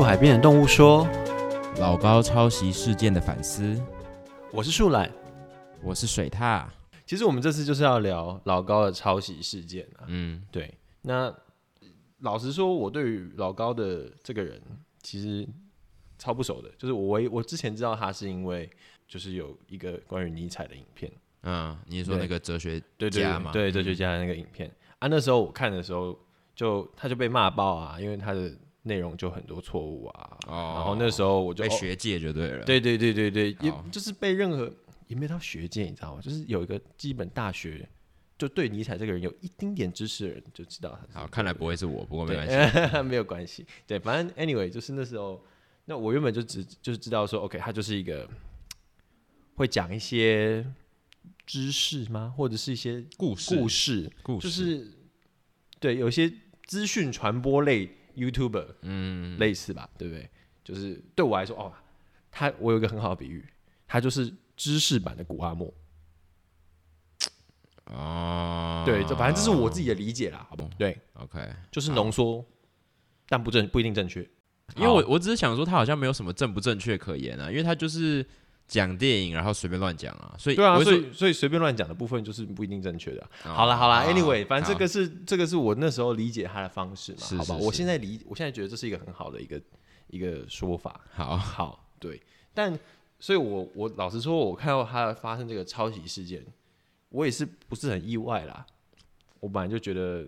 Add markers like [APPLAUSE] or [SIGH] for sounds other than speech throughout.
树海边的动物说老高抄袭事件的反思，：“我是树懒。我是水獭。其实我们这次就是要聊老高的抄袭事件啊。嗯，对，那老实说，我对于老高的这个人其实超不熟的。就是我唯我之前知道他是因为就是有一个关于尼采的影片，嗯，你是说那个哲学对对家嘛？对，哲学家的那个影片啊。那时候我看的时候，就他就被骂爆啊，因为他的内容就很多错误啊。哦然后那时候我就哦被学界就对了。，对对对对对，也就是被任何也没到学界，你知道吗？就是有一个基本大学，就对尼采这个人有一丁点知识的人就知道他好，看来不会是我，不过没关系。系，[LAUGHS] 没有关系。对，反正 anyway，就是那时候，那我原本就只就是知道说，OK，他就是一个会讲一些知识吗，或者是一些故事，故事，故事就是对有一些资讯传播类 YouTuber 嗯，类似吧，对不对？就是对我来说，哦，他我有一个很好的比喻，他就是知识版的古阿莫。哦，对，这反正这是我自己的理解啦，好不好？对，OK。就是浓缩，但不正不一定正确。因为我我只是想说，他好像没有什么正不正确可言啊，因为他就是讲电影，然后随便乱讲啊，所以对啊，所以所以随便乱讲的部分就是不一定正确的好了好啦好 a n y w a y 反正这个是这个是我那时候理解他的方式嘛，好吧？我现在理我现在觉得这是一个很好的一个一个说法。好，好，对，但所以我我老实说，我看到他发生这个抄袭事件，我也是不是很意外啦。我本来就觉得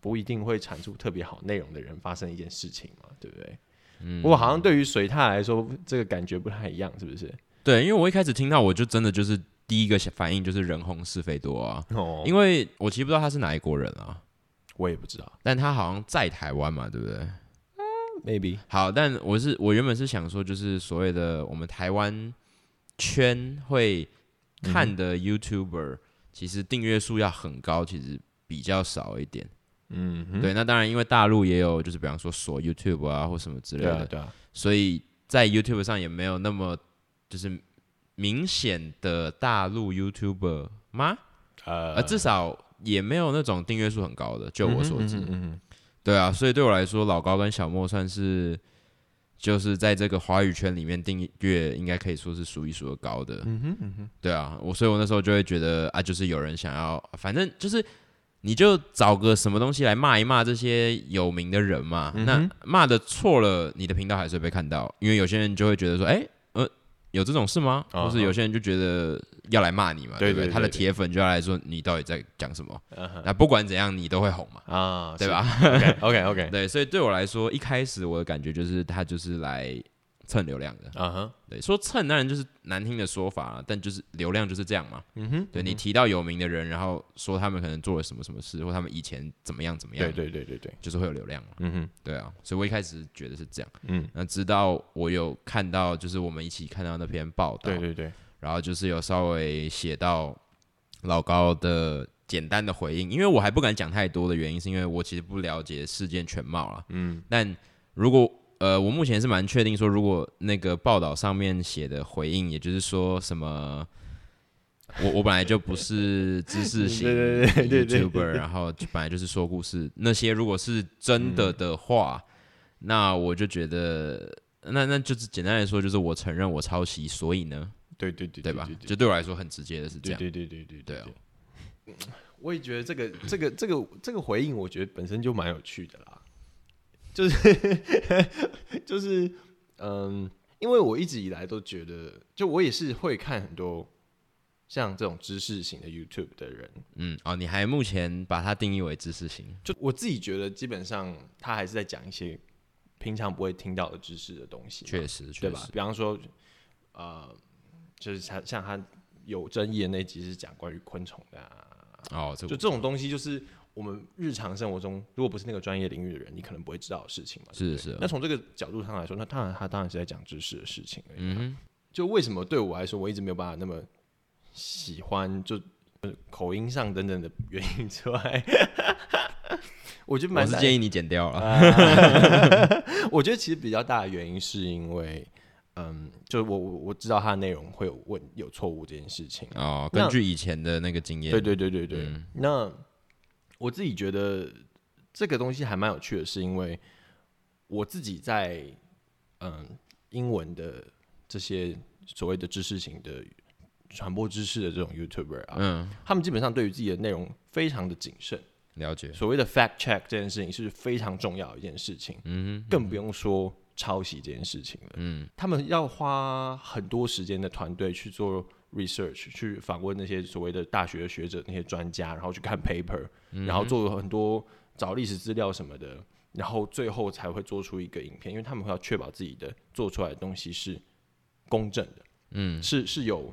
不一定会产出特别好内容的人发生一件事情嘛，对不对？嗯不过好像对于水獭来说，这个感觉不太一样，是不是？对，因为我一开始听到，我就真的就是第一个反应就是人红是非多啊，哦，因为我其实不知道他是哪一国人啊，我也不知道但他好像在台湾嘛，对不对？，maybe 好，但我是我原本是想说，就是所谓的我们台湾圈会看的 YouTuber，、其实订阅数要很高，其实比较少一点。嗯，对，那当然因为大陆也有，就是比方说锁 YouTube 啊或什么之类的，对啊对啊，所以在 YouTube 上也没有那么就是明显的大陆 YouTuber 吗？呃呃，至少也没有那种订阅数很高的，就我所知。嗯哼嗯哼对啊，所以对我来说，老高跟小莫算是就是在这个华语圈里面订阅应该可以说是数一数二高的。嗯哼嗯哼，对啊，我所以我那时候就会觉得啊，就是有人想要，反正就是你就找个什么东西来骂一骂这些有名的人嘛。嗯那骂的错了，你的频道还是会被看到，因为有些人就会觉得说，哎、呃，有这种事吗？啊或是有些人就觉得要来骂你嘛，不对？不对他的铁粉就要来说你到底在讲什么？嗯那不管怎样，你都会红嘛，啊，对吧？？OK OK，[LAUGHS] 对，所以对我来说，一开始我的感觉就是他就是来蹭流量的。啊哈，对，说蹭当然就是难听的说法了，但就是流量就是这样嘛。嗯哼，对你提到有名的人，然后说他们可能做了什么什么事，或他们以前怎么样怎么样，对对对对对，就是会有流量嘛。嗯哼，对啊，所以我一开始觉得是这样。嗯，那直到我有看到，就是我们一起看到那篇报道，对对对，然后就是有稍微写到老高的简单的回应，因为我还不敢讲太多的原因，是因为我其实不了解事件全貌了。嗯但如果呃，我目前是蛮确定说，如果那个报道上面写的回应，也就是说什么，我我本来就不是知识型 YouTuber，然后就本来就是说故事，那些如果是真的的话，那我就觉得，那那就是简单来说，就是我承认我抄袭，所以呢，对对对对吧？就对我来说很直接的是这样，对对对对对对啊对。[LAUGHS] 我也觉得这个这个这个这个回应，我觉得本身就蛮有趣的啦。就是 [LAUGHS] 就是嗯，因为我一直以来都觉得，就我也是会看很多像这种知识型的 YouTube 的人，嗯，哦，你还目前把它定义为知识型，就我自己觉得，基本上他还是在讲一些平常不会听到的知识的东西嘛，确实，对确实？，吧比方说，呃，就是像像他有争议的那集是讲关于昆虫的、啊，哦，这个就这种东西，就是我们日常生活中，如果不是那个专业领域的人，你可能不会知道的事情嘛。是是那从这个角度上来说，那当然他当然是在讲知识的事情而已。嗯。就为什么对我来说，我一直没有办法那么喜欢，就呃口音上等等的原因之外，[LAUGHS] 我觉得我蛮是建议你剪掉了。[LAUGHS] 我觉得其实比较大的原因是因为，嗯，就我我我知道它的内容会有问有错误这件事情。哦，根据以前的那个经验，对对对对对。嗯那我自己觉得这个东西还蛮有趣的，是因为我自己在嗯英文的这些所谓的知识型的传播知识的这种 YouTuber 啊，嗯，他们基本上对于自己的内容非常的谨慎。了解，所谓的 fact check 这件事情是非常重要的一件事情，嗯哼，更不用说抄袭这件事情了。嗯。他们要花很多时间的团队去做 research，去访问那些所谓的大学的学者、那些专家，然后去看 paper，、然后做很多找历史资料什么的，然后最后才会做出一个影片，因为他们会要确保自己的做出来的东西是公正的，嗯。是是有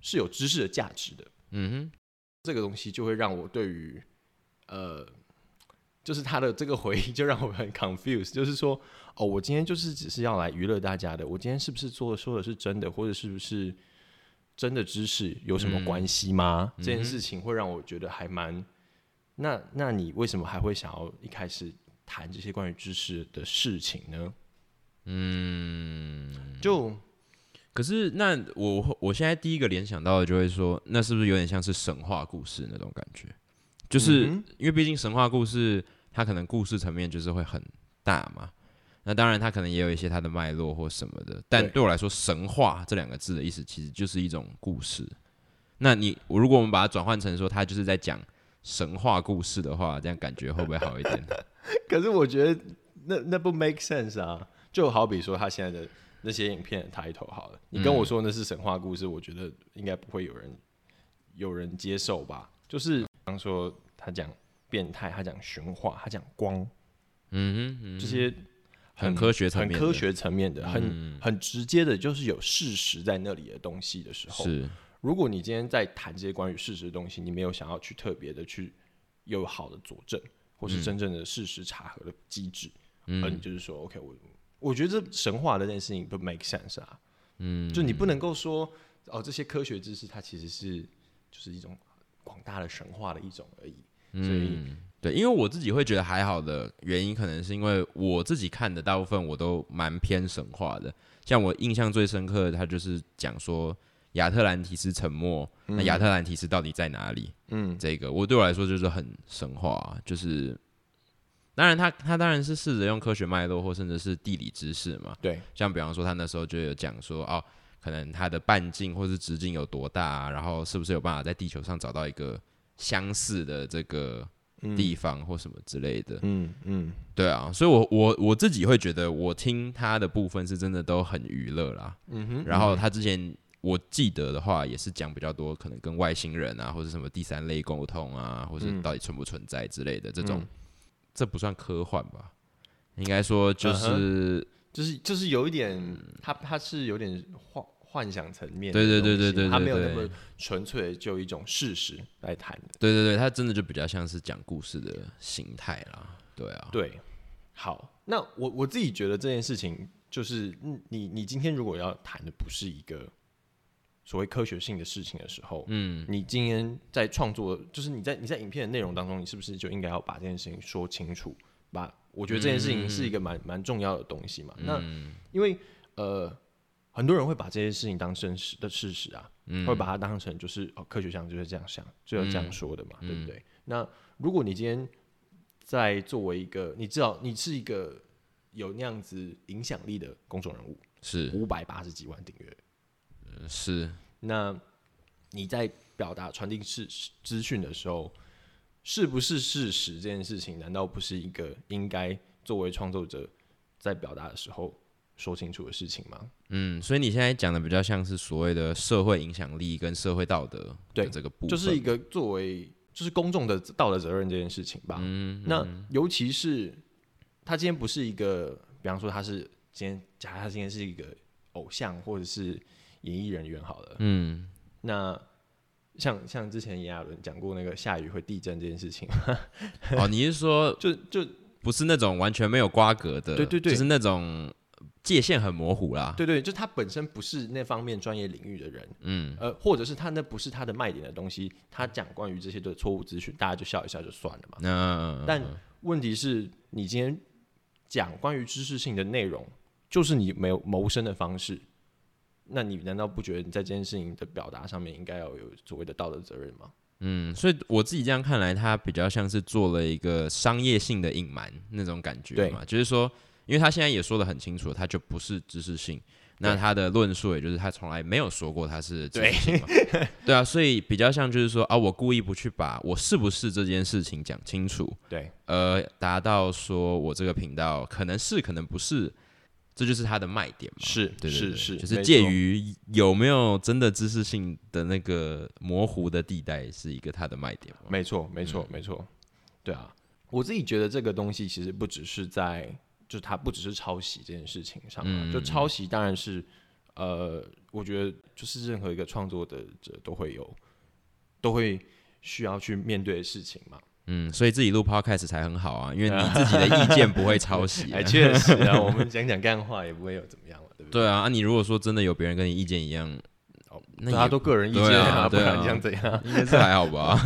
是有知识的价值的。嗯哼，这个东西就会让我对于呃，就是他的这个回忆就让我很 [LAUGHS] confused，就是说，哦，我今天就是只是要来娱乐大家的，我今天是不是做说的是真的，或者是不是真的知识有什么关系吗？这件事情会让我觉得还蛮，那那你为什么还会想要一开始谈这些关于知识的事情呢？嗯，就可是那我我现在第一个联想到的就会说，那是不是有点像是神话故事那种感觉？就是、嗯因为毕竟神话故事，它可能故事层面就是会很大嘛。那当然，它可能也有一些它的脉络或什么的。但对对我来说，神话这两个字的意思其实就是一种故事。那你如果我们把它转换成说，它就是在讲神话故事的话，这样感觉会不会好一点？[LAUGHS] 可是我觉得那那不 make sense 啊，就好比说他现在的那些影片的 title 好了，你跟我说那是神话故事，我觉得应该不会有人有人接受吧？就是比方说他讲变态，他讲玄化，他讲光嗯哼，嗯这些很科学层面很科学层面的，很很直接的，就是有事实在那里的东西的时候，是。如果你今天在谈这些关于事实的东西，你没有想要去特别的去有好的佐证，或是真正的事实查核的机制，嗯。而你就是说，OK，我我觉得这神话的这件事情不 make sense 啊，嗯，就你不能够说哦，这些科学知识它其实是就是一种广大的神话的一种而已，所以对，因为我自己会觉得还好的原因，可能是因为我自己看的大部分我都蛮偏神话的。像我印象最深刻的，他就是讲说亚特兰提斯沉没，那亚特兰提斯到底在哪里？嗯，这个我对我来说就是很神话啊、就是当然他他当然是试着用科学脉络或甚至是地理知识嘛，对，像比方说他那时候就有讲说哦，可能它的半径或是直径有多大、啊，然后是不是有办法在地球上找到一个相似的这个地方或什么之类的。嗯嗯，对啊，所以我我我自己会觉得，我听他的部分是真的都很娱乐啦。嗯哼，然后他之前我记得的话，也是讲比较多可能跟外星人啊，或者什么第三类沟通啊，或是到底存不存在之类的这种，嗯这不算科幻吧？应该说就是、就是就是有一点，他他是有点幻幻想层面的对对东西，对对对它没有那么纯粹就一种事实来谈的。对对对，他真的就比较像是讲故事的形态啦。对啊，对，好，那我我自己觉得这件事情就是，嗯你你今天如果要谈的不是一个所谓科学性的事情的时候，嗯，你今天在创作，就是你在你在影片的内容当中，你是不是就应该要把这件事情说清楚？把我觉得这件事情是一个蛮蛮重要的东西嘛。那因为呃，很多人会把这些事情当真实的事实啊，会把它当成就是哦，科学上就是这样想，就要这样说的嘛，对不对？那如果你今天在作为一个，你知道你是一个有那样子影响力的公众人物，是。五百八十几万订阅，是，那你在表达传递事资讯的时候，是不是事实这件事情，难道不是一个应该作为创作者在表达的时候说清楚的事情吗？嗯，所以你现在讲的比较像是所谓的社会影响力跟社会道德对这个部分，就是一个作为就是公众的道德责任这件事情吧。嗯那尤其是他今天不是一个，比方说他是今天，假如他今天是一个偶像或者是演艺人员好了，嗯，那像像之前炎亚纶讲过那个下雨会地震这件事情，[LAUGHS] 哦，你是说就就不是那种完全没有瓜葛的，对对对就是那种界限很模糊啦。对对，就他本身不是那方面专业领域的人，嗯，呃，或者是他那不是他的卖点的东西，他讲关于这些的错误资讯，大家就笑一笑就算了嘛。嗯但问题是你今天讲关于知识性的内容，就是你没有谋生的方式，那你难道不觉得你在这件事情的表达上面应该要有所谓的道德责任吗？嗯，所以我自己这样看来，他比较像是做了一个商业性的隐瞒那种感觉嘛，就是说，因因为他现在也说的很清楚，他就不是知识性。那他的论述也就是他从来没有说过他是知识性嘛，[LAUGHS] 对啊，所以比较像就是说啊，我故意不去把我是不是这件事情讲清楚，对，呃达到说我这个频道可能是可能不是，这就是它的卖点嘛。是，对对对是是，就是介于有没有真的知识性的那个模糊的地带，是一个它的卖点嘛。没错，没错，没错，对啊，我自己觉得这个东西其实不只是在，就是它不只是抄袭这件事情上、啊，就抄袭当然是，呃，我觉得就是任何一个创作的者都会有，都会需要去面对的事情嘛。嗯，所以自己录 podcast 才很好啊，因为你自己的意见不会抄袭、[LAUGHS] 哎，啊。确实啊，[LAUGHS] 我们讲讲干话也不会有怎么样嘛，对不对？对啊，啊你如果说真的有别人跟你意见一样，哦，那家都个人意见对啊对啊不然这样怎样？应该是还好吧。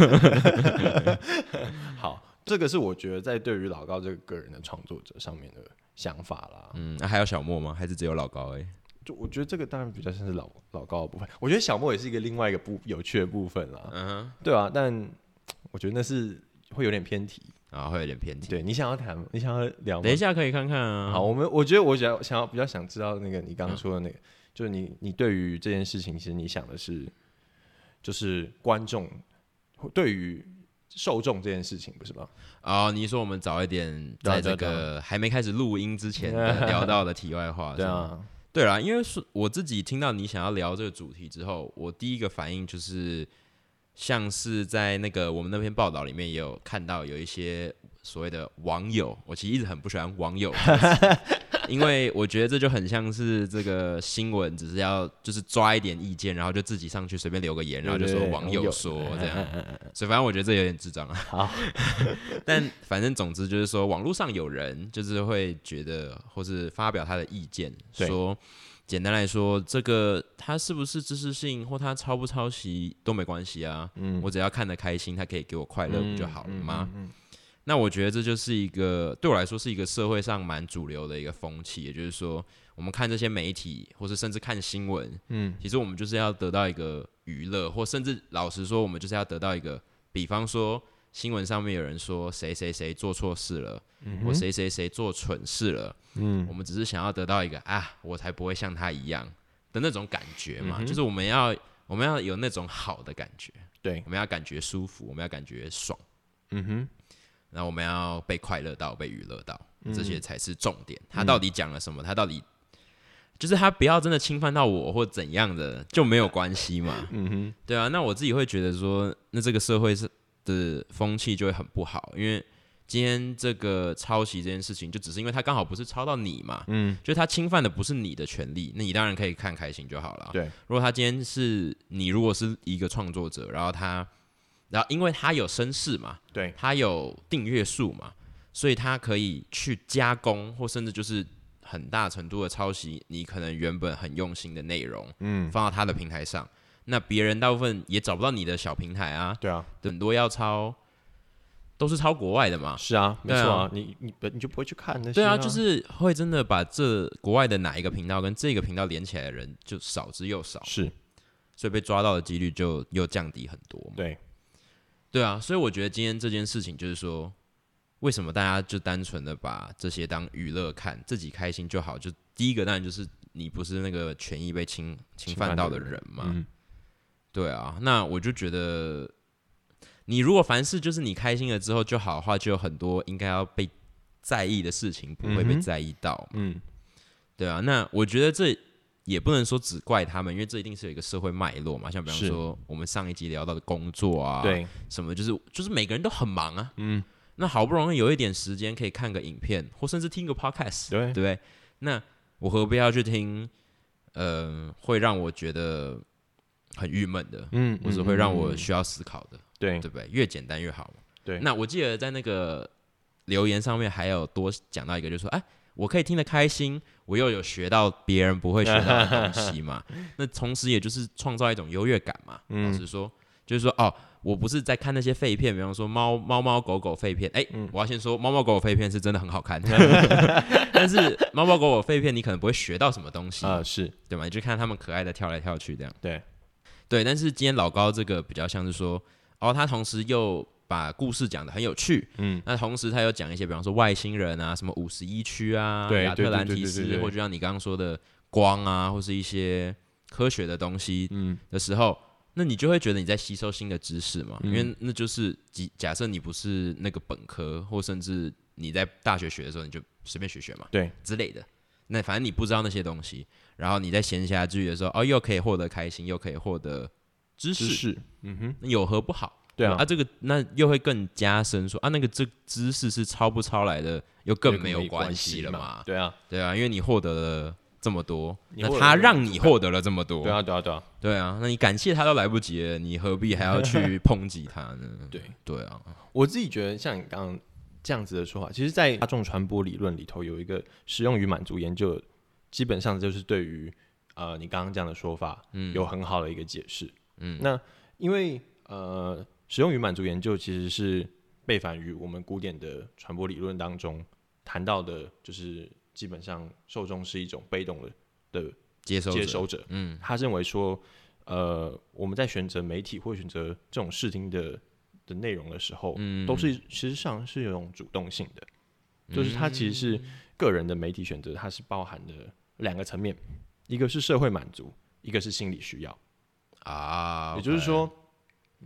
[LAUGHS] 好，这个是我觉得在对于老高这个个人的创作者上面的想法啦。嗯，那、还有小莫吗？还是只有老高、欸？就我觉得这个当然比较像是老老高的部分，我觉得小莫也是一个另外一个不有趣的部分啦，嗯，对啊，但我觉得那是会有点偏题。啊，会有点偏题。对你想要谈，你想要聊？等一下可以看看啊。好，我们我觉得我想要想要比较想知道那个你刚刚说的那个，就是你你对于这件事情，其实你想的是，就是观众对于受众这件事情，不是吗？哦，你说我们早一点在这个还没开始录音之前的聊到的题外话，[LAUGHS] 对啊，对啦，因为是我自己听到你想要聊这个主题之后，我第一个反应就是，像是在那个我们那篇报道里面也有看到有一些所谓的网友，我其实一直很不喜欢网友 [LAUGHS] 因为我觉得这就很像是这个新闻只是要就是抓一点意见，然后就自己上去随便留个言，然后就说网友说这样，所以反正我觉得这有点智障啊。好，[LAUGHS] 但反正总之就是说，网络上有人就是会觉得，或是发表他的意见，说简单来说，这个它是不是知识性或它抄不抄袭都没关系啊，嗯我只要看得开心，他可以给我快乐不就好了吗？嗯嗯那我觉得这就是一个对我来说是一个社会上蛮主流的一个风气，也就是说，我们看这些媒体，或是甚至看新闻，嗯，其实我们就是要得到一个娱乐，或甚至老实说，我们就是要得到一个，比方说新闻上面有人说谁谁谁做错事了，或谁谁谁做蠢事了，嗯。我们只是想要得到一个啊，我才不会像他一样的那种感觉嘛，嗯就是我们要我们要有那种好的感觉，对，我们要感觉舒服，我们要感觉爽。嗯哼，然后我们要被快乐到，被娱乐到，嗯。这些才是重点。他到底讲了什么？他到底就是他不要真的侵犯到我或怎样的就没有关系嘛？嗯哼，对啊，那我自己会觉得说，那这个社会是的风气就会很不好，因为今天这个抄袭这件事情，就只是因为他刚好不是抄到你嘛，嗯，就他侵犯的不是你的权利，那你当然可以看开心就好了。对，如果他今天是你，如果是一个创作者，然后他，然后因为他有声势嘛，对，他有订阅数嘛，所以他可以去加工，或甚至就是很大程度的抄袭你可能原本很用心的内容，嗯，放到他的平台上。那别人大部分也找不到你的小平台啊，对啊，很多要抄都是抄国外的嘛。是啊，没错啊，你你本你就不会去看那些，对啊，就是会真的把这国外的哪一个频道跟这个频道连起来的人就少之又少，是，所以被抓到的几率就又降低很多嘛。对，对啊，所以我觉得今天这件事情就是说，为什么大家就单纯的把这些当娱乐看，自己开心就好？就第一个当然就是你不是那个权益被侵侵犯到的人嘛。嗯，对啊，那我就觉得，你如果凡事就是你开心了之后就好的话，就有很多应该要被在意的事情不会被在意到。嗯，对啊，那我觉得这也不能说只怪他们，因为这一定是有一个社会脉络嘛。像比方是说我们上一集聊到的工作啊，对，什么就是就是每个人都很忙啊，嗯，那好不容易有一点时间可以看个影片，或甚至听个 podcast，对对不对？那我何必要去听？呃，会让我觉得很郁闷的，嗯，或者会让我需要思考的，对对不对？越简单越好嘛。对，那我记得在那个留言上面还有多讲到一个，就是说，哎，我可以听得开心，我又有学到别人不会学到的东西嘛。[LAUGHS] 那同时也就是创造一种优越感嘛。嗯老实说，就是说，哦，我不是在看那些废片，比方说猫猫猫狗狗废片。哎、嗯我要先说，猫猫狗狗废片是真的很好看，[LAUGHS] 但是猫猫狗狗废片你可能不会学到什么东西，啊，是对吗？你就看他们可爱的跳来跳去这样。对，对，但是今天老高这个比较像是说，哦，他同时又把故事讲的很有趣，嗯，那同时他又讲一些，比方说外星人啊，什么五十一区啊，对亚特兰提斯，或者像你刚刚说的光啊，或是一些科学的东西嗯。的时候，那你就会觉得你在吸收新的知识嘛，嗯。因为那就是假假设你不是那个本科，或甚至你在大学学的时候，你就随便学学嘛，对之类的。那反正你不知道那些东西，然后你在闲暇之余的时候，哦，又可以获得开心，又可以获得知识，知识，嗯哼，那有何不好？对啊。啊，这个那又会更加深说啊，那个这知识是抄不抄来的，又更没有关系了嘛？对啊，对啊，因为你获得了这么多，那他让你获得了这么多，对啊，对啊，对啊，对啊，那你感谢他都来不及了，你何必还要去抨击他呢？[LAUGHS] 对，对啊，我自己觉得像你刚刚这样子的说法，其实，在大众传播理论里头有一个实用与满足研究，基本上就是对于呃你刚刚这样的说法，嗯，有很好的一个解释，嗯，那因为呃使用与满足研究其实是背反于我们古典的传播理论当中谈到的，就是基本上受众是一种被动的的接收者。接收者，嗯，他认为说，呃，我们在选择媒体或选择这种视听的的内容的时候，嗯，都是实际上是有一种主动性的，就是它其实是个人的媒体选择，它是包含的两个层面，一个是社会满足，一个是心理需要，啊，也就是说，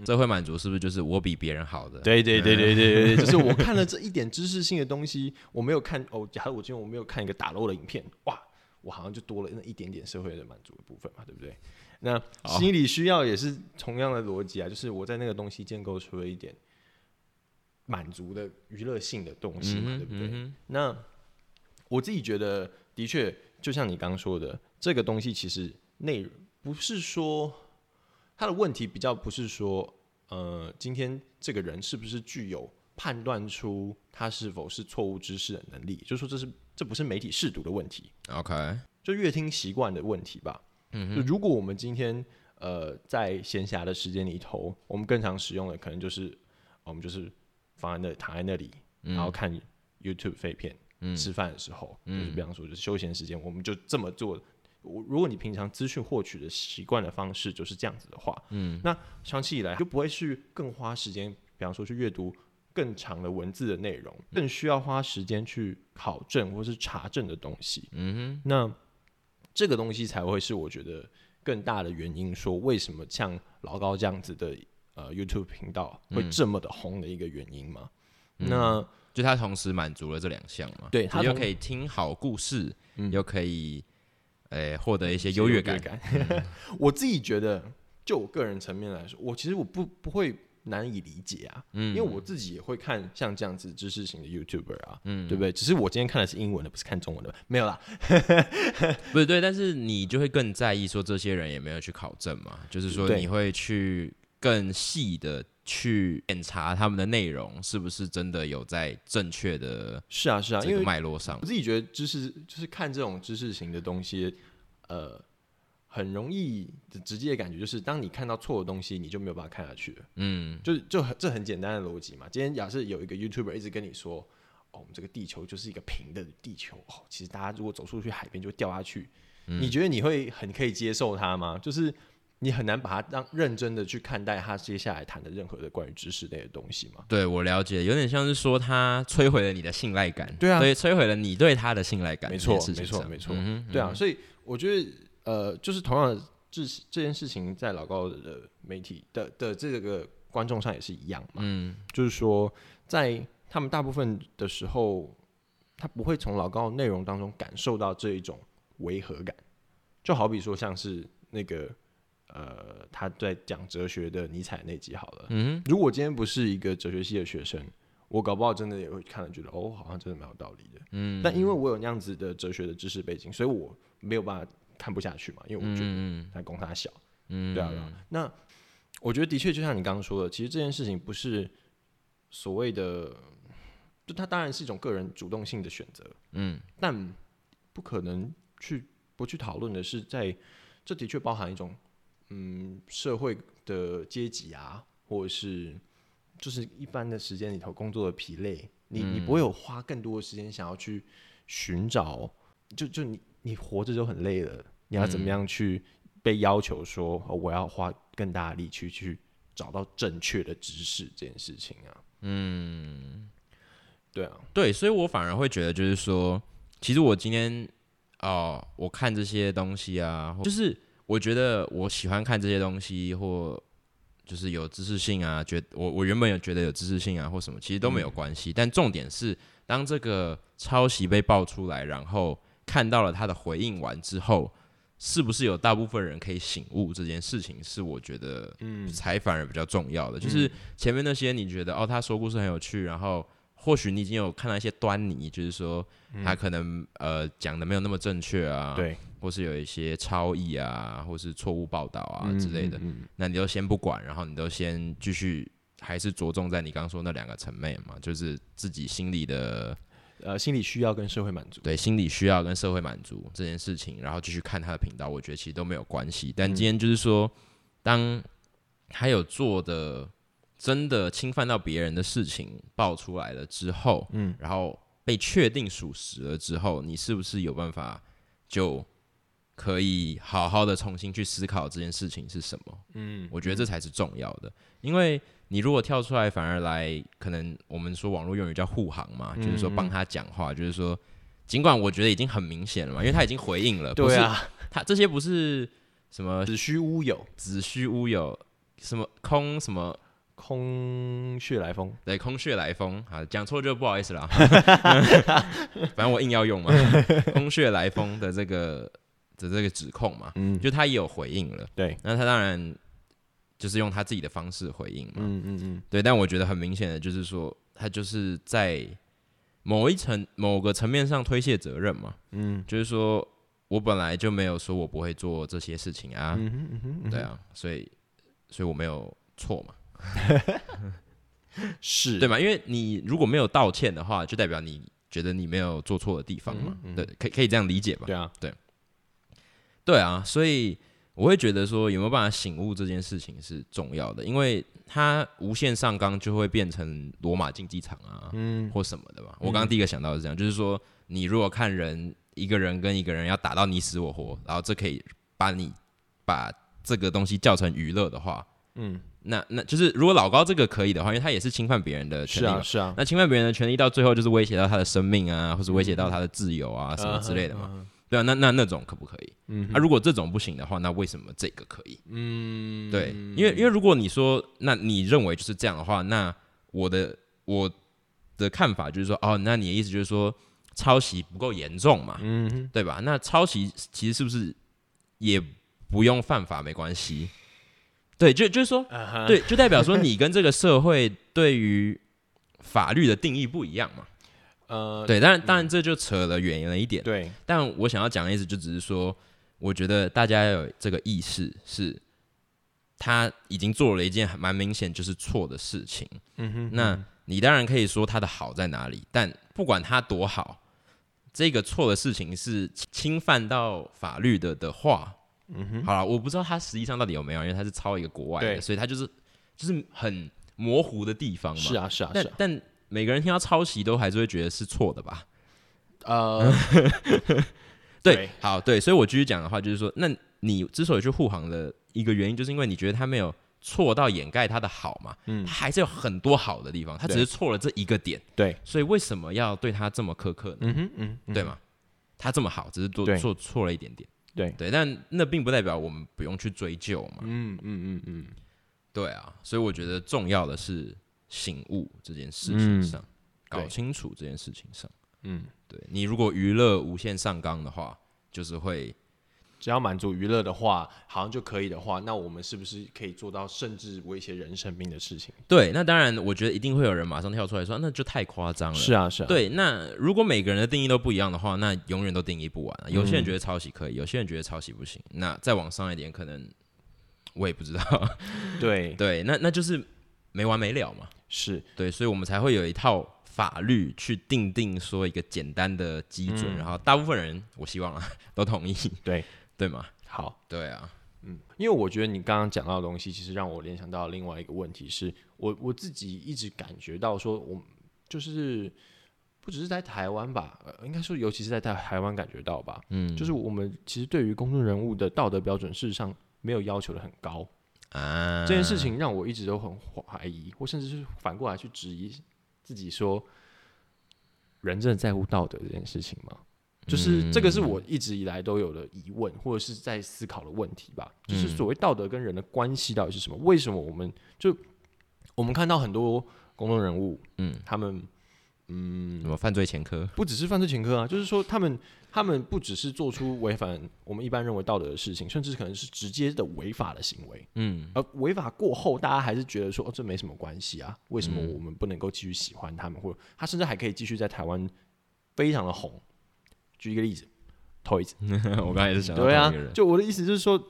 社会满足是不是就是我比别人好的？对对对对对对，就是我看了这一点知识性的东西，我没有看哦，假如我今天我没有看一个打漏的影片，哇，我好像就多了那一点点社会的满足的部分嘛，对不对？那心理需要也是同样的逻辑啊，就是我在那个东西建构出了一点满足的娱乐性的东西嘛，对不对？那我自己觉得，的确，就像你刚刚说的，这个东西其实内容不是说他的问题比较不是说，呃，今天这个人是不是具有判断出他是否是错误知识的能力，就是说这是这不是媒体试读的问题，，OK，就阅听习惯的问题吧。嗯，就如果我们今天呃在闲暇的时间里头，我们更常使用的可能就是我们就是放在那躺在那里，然后看 YouTube 废片，吃饭的时候，就是比方说就是休闲时间，我们就这么做。我如果你平常资讯获取的习惯的方式就是这样子的话，嗯，那长期以来就不会去更花时间，比方说去阅读更长的文字的内容，更需要花时间去考证或是查证的东西。嗯哼，那这个东西才会是我觉得更大的原因，说为什么像老高这样子的呃 YouTube 频道会这么的红的一个原因嘛？那就他同时满足了这两项嘛，对他就又可以听好故事，又可以诶获得一些优越感，感。[LAUGHS] 我自己觉得，就我个人层面来说，我其实我不不会难以理解啊，因为我自己也会看像这样子知识型的 YouTuber 啊，嗯。对不对？只是我今天看的是英文的，不是看中文的，没有啦。[LAUGHS] 不是对，但是你就会更在意说这些人也没有去考证嘛，就是说你会去更细的去检查他们的内容是不是真的有在正确的是啊，是啊，这个因为脉络上我。自己觉得知识就是看这种知识型的东西，呃，很容易的直接的感觉就是，当你看到错的东西，你就没有办法看下去了。嗯，就就很这很简单的逻辑嘛。今天假设有一个 YouTuber 一直跟你说，哦，我们这个地球就是一个平的地球，哦，其实大家如果走出去海边就掉下去，嗯你觉得你会很可以接受它吗？就是你很难把它当认真的去看待他接下来谈的任何的关于知识类的东西嘛。对我了解，有点像是说他摧毁了你的信赖感，对啊所以摧毁了你对他的信赖感，没错没错没错嗯哼对啊，所以我觉得呃，就是同样的这这件事情在老高的媒体的的这个观众上也是一样嘛。嗯就是说，在他们大部分的时候，他不会从老高的内容当中感受到这一种违和感。就好比说，像是那个呃，他在讲哲学的尼采那集好了。嗯如果今天不是一个哲学系的学生，我搞不好真的也会看了觉得哦，好像真的蛮有道理的。嗯但因为我有那样子的哲学的知识背景，所以我没有办法看不下去嘛，因为我觉得嗯他供他小。嗯对啊，对啊。那我觉得的确就像你刚刚说的，其实这件事情不是所谓的，就它当然是一种个人主动性的选择，嗯但不可能去不去讨论的是在，这的确包含一种嗯社会的阶级啊，或者是就是一般的时间里头工作的疲累，你你不会有花更多的时间想要去寻找，就就你你活着就很累了，你要怎么样去被要求说、哦我要花更大的力气去找到正确的知识这件事情啊。嗯，对啊，对，所以我反而会觉得，就是说，其实我今天哦，我看这些东西啊，就是我觉得我喜欢看这些东西，或就是有知识性啊，觉我我原本有觉得有知识性啊，或什么，其实都没有关系。但重点是，当这个抄袭被爆出来，然后看到了他的回应完之后。是不是有大部分人可以醒悟这件事情，是我觉得，嗯，才反而比较重要的。就是前面那些你觉得哦，他说故事很有趣，然后或许你已经有看到一些端倪，就是说他可能呃讲的没有那么正确啊，对，或是有一些超译啊，或是错误报道啊之类的，那你就先不管，然后你都先继续，还是着重在你刚刚说那两个层面嘛，就是自己心里的。呃，心理需要跟社会满足，对心理需要跟社会满足这件事情，然后继续看他的频道，我觉得其实都没有关系。但今天就是说，当他有做的真的侵犯到别人的事情爆出来了之后，嗯，然后被确定属实了之后，你是不是有办法就可以好好的重新去思考这件事情是什么？嗯，我觉得这才是重要的，因为。你如果跳出来，反而来可能我们说网络用语叫护航嘛，就是说帮他讲话，就是说，尽管我觉得已经很明显了嘛，因为他已经回应了，对啊，他这些不是什么子虚乌有，子虚乌有，什么空什么空穴来风，对，空穴来风，好，讲错就不好意思了，[LAUGHS] 反正我硬要用嘛，[LAUGHS] 空穴来风的这个的这个指控嘛，嗯，就他也有回应了，对，那他当然。就是用他自己的方式回应嘛，嗯嗯嗯，对，但我觉得很明显的就是说，他就是在某一层某个层面上推卸责任嘛，嗯，就是说我本来就没有说我不会做这些事情啊，对啊，所以所以我没有错嘛，[LAUGHS] 是。对嘛？因为你如果没有道歉的话，就代表你觉得你没有做错的地方嘛，对，可可以这样理解吧？对啊，对，对啊，所以。我会觉得说有没有办法醒悟这件事情是重要的，因为它无限上纲就会变成罗马竞技场啊，嗯，或什么的吧。我刚刚第一个想到是这样，就是说你如果看人一个人跟一个人要打到你死我活，然后这可以把你把这个东西叫成娱乐的话，嗯，那那就是如果老高这个可以的话，因为他也是侵犯别人的权利，是啊，是啊。那侵犯别人的权利到最后就是威胁到他的生命啊，或者威胁到他的自由啊什么之类的嘛。对啊，那那那种可不可以？嗯，啊，如果这种不行的话，那为什么这个可以？嗯，对，因为因为如果你说，那你认为就是这样的话，那我的我的看法就是说，哦，那你的意思就是说，抄袭不够严重嘛？嗯，对吧？那抄袭其实是不是也不用犯法没关系？对，就就是说，对，就代表说你跟这个社会对于法律的定义不一样嘛？呃，对，当然，当然这就扯了远了一点。对，但我想要讲的意思就只是说，我觉得大家要有这个意识，是他已经做了一件蛮明显就是错的事情。嗯哼，那你当然可以说他的好在哪里，但不管他多好，这个错的事情是侵犯到法律的的话，嗯哼，好了，我不知道他实际上到底有没有，因为他是抄一个国外的，所以他就是就是很模糊的地方嘛。是啊，是啊，但但。每个人听到抄袭都还是会觉得是错的吧？呃，[LAUGHS] 对，好，对，所以我继续讲的话就是说，那你之所以去护航的一个原因，就是因为你觉得他没有错到掩盖他的好嘛？嗯，他还是有很多好的地方，他只是错了这一个点。对，所以为什么要对他这么苛刻呢？嗯哼，嗯，对吗？他这么好，只是做做错了一点点。对，对，但那并不代表我们不用去追究嘛。嗯嗯嗯嗯，对啊，所以我觉得重要的是。醒悟这件事情上，搞清楚这件事情上，嗯，对你如果娱乐无限上纲的话，就是会只要满足娱乐的话，好像就可以的话，那我们是不是可以做到甚至威胁人生命的事情？对，那当然，我觉得一定会有人马上跳出来说，那就太夸张了。是啊，是啊。对，那如果每个人的定义都不一样的话，那永远都定义不完。有些人觉得抄袭可以，有些人觉得抄袭不行。那再往上一点，可能我也不知道。[LAUGHS] 对对，那那就是没完没了嘛。是。对，所以我们才会有一套法律去定定说一个简单的基准，然后大部分人我希望啊都同意，对。[LAUGHS] 对吗？好，对啊，嗯，因为我觉得你刚刚讲到的东西，其实让我联想到另外一个问题，是我我自己一直感觉到说，我就是不只是在台湾吧，呃，应该说尤其是在台台湾感觉到吧，嗯，就是我们其实对于公众人物的道德标准，事实上没有要求的很高。啊，这件事情让我一直都很怀疑，或甚至是反过来去质疑自己说，人真的在乎道德这件事情吗？就是这个是我一直以来都有的疑问，或者是在思考的问题吧。就是所谓道德跟人的关系到底是什么？为什么我们就我们看到很多公众人物，嗯，他们嗯，什么犯罪前科？不只是犯罪前科啊，就是说他们他们不只是做出违反我们一般认为道德的事情，甚至可能是直接的违法的行为。嗯，而违法过后，大家还是觉得说哦，这没什么关系啊，为什么我们不能够继续喜欢他们，或者他甚至还可以继续在台湾非常的红。举一个例子，Toys，[LAUGHS] 我刚才也是想到对啊就我的意思就是说，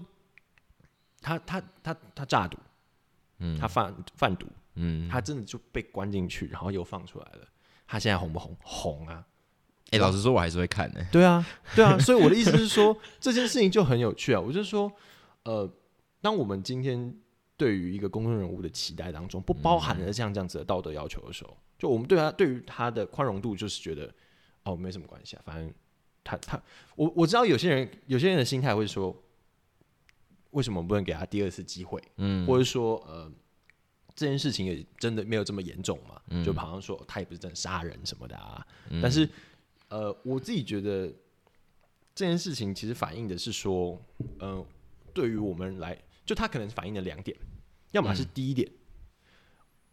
他他他他诈赌，嗯他贩贩毒，嗯，他真的就被关进去，然后又放出来了。他现在红不红？红啊！哎，老实说，我还是会看的。对啊，对啊，[LAUGHS] 所以我的意思是说，这件事情就很有趣啊。我就说，呃，当我们今天对于一个公众人物的期待当中，不包含了像这样子的道德要求的时候，就我们对他对于他的宽容度，就是觉得哦，没什么关系啊，反正他他我我知道有些人有些人的心态会说，为什么不能给他第二次机会？嗯，或者说呃。这件事情也真的没有这么严重嘛？就好像说他也不是真的杀人什么的啊。但是呃，我自己觉得这件事情其实反映的是说，呃，对于我们来，就他可能反映了两点，要么是第一点，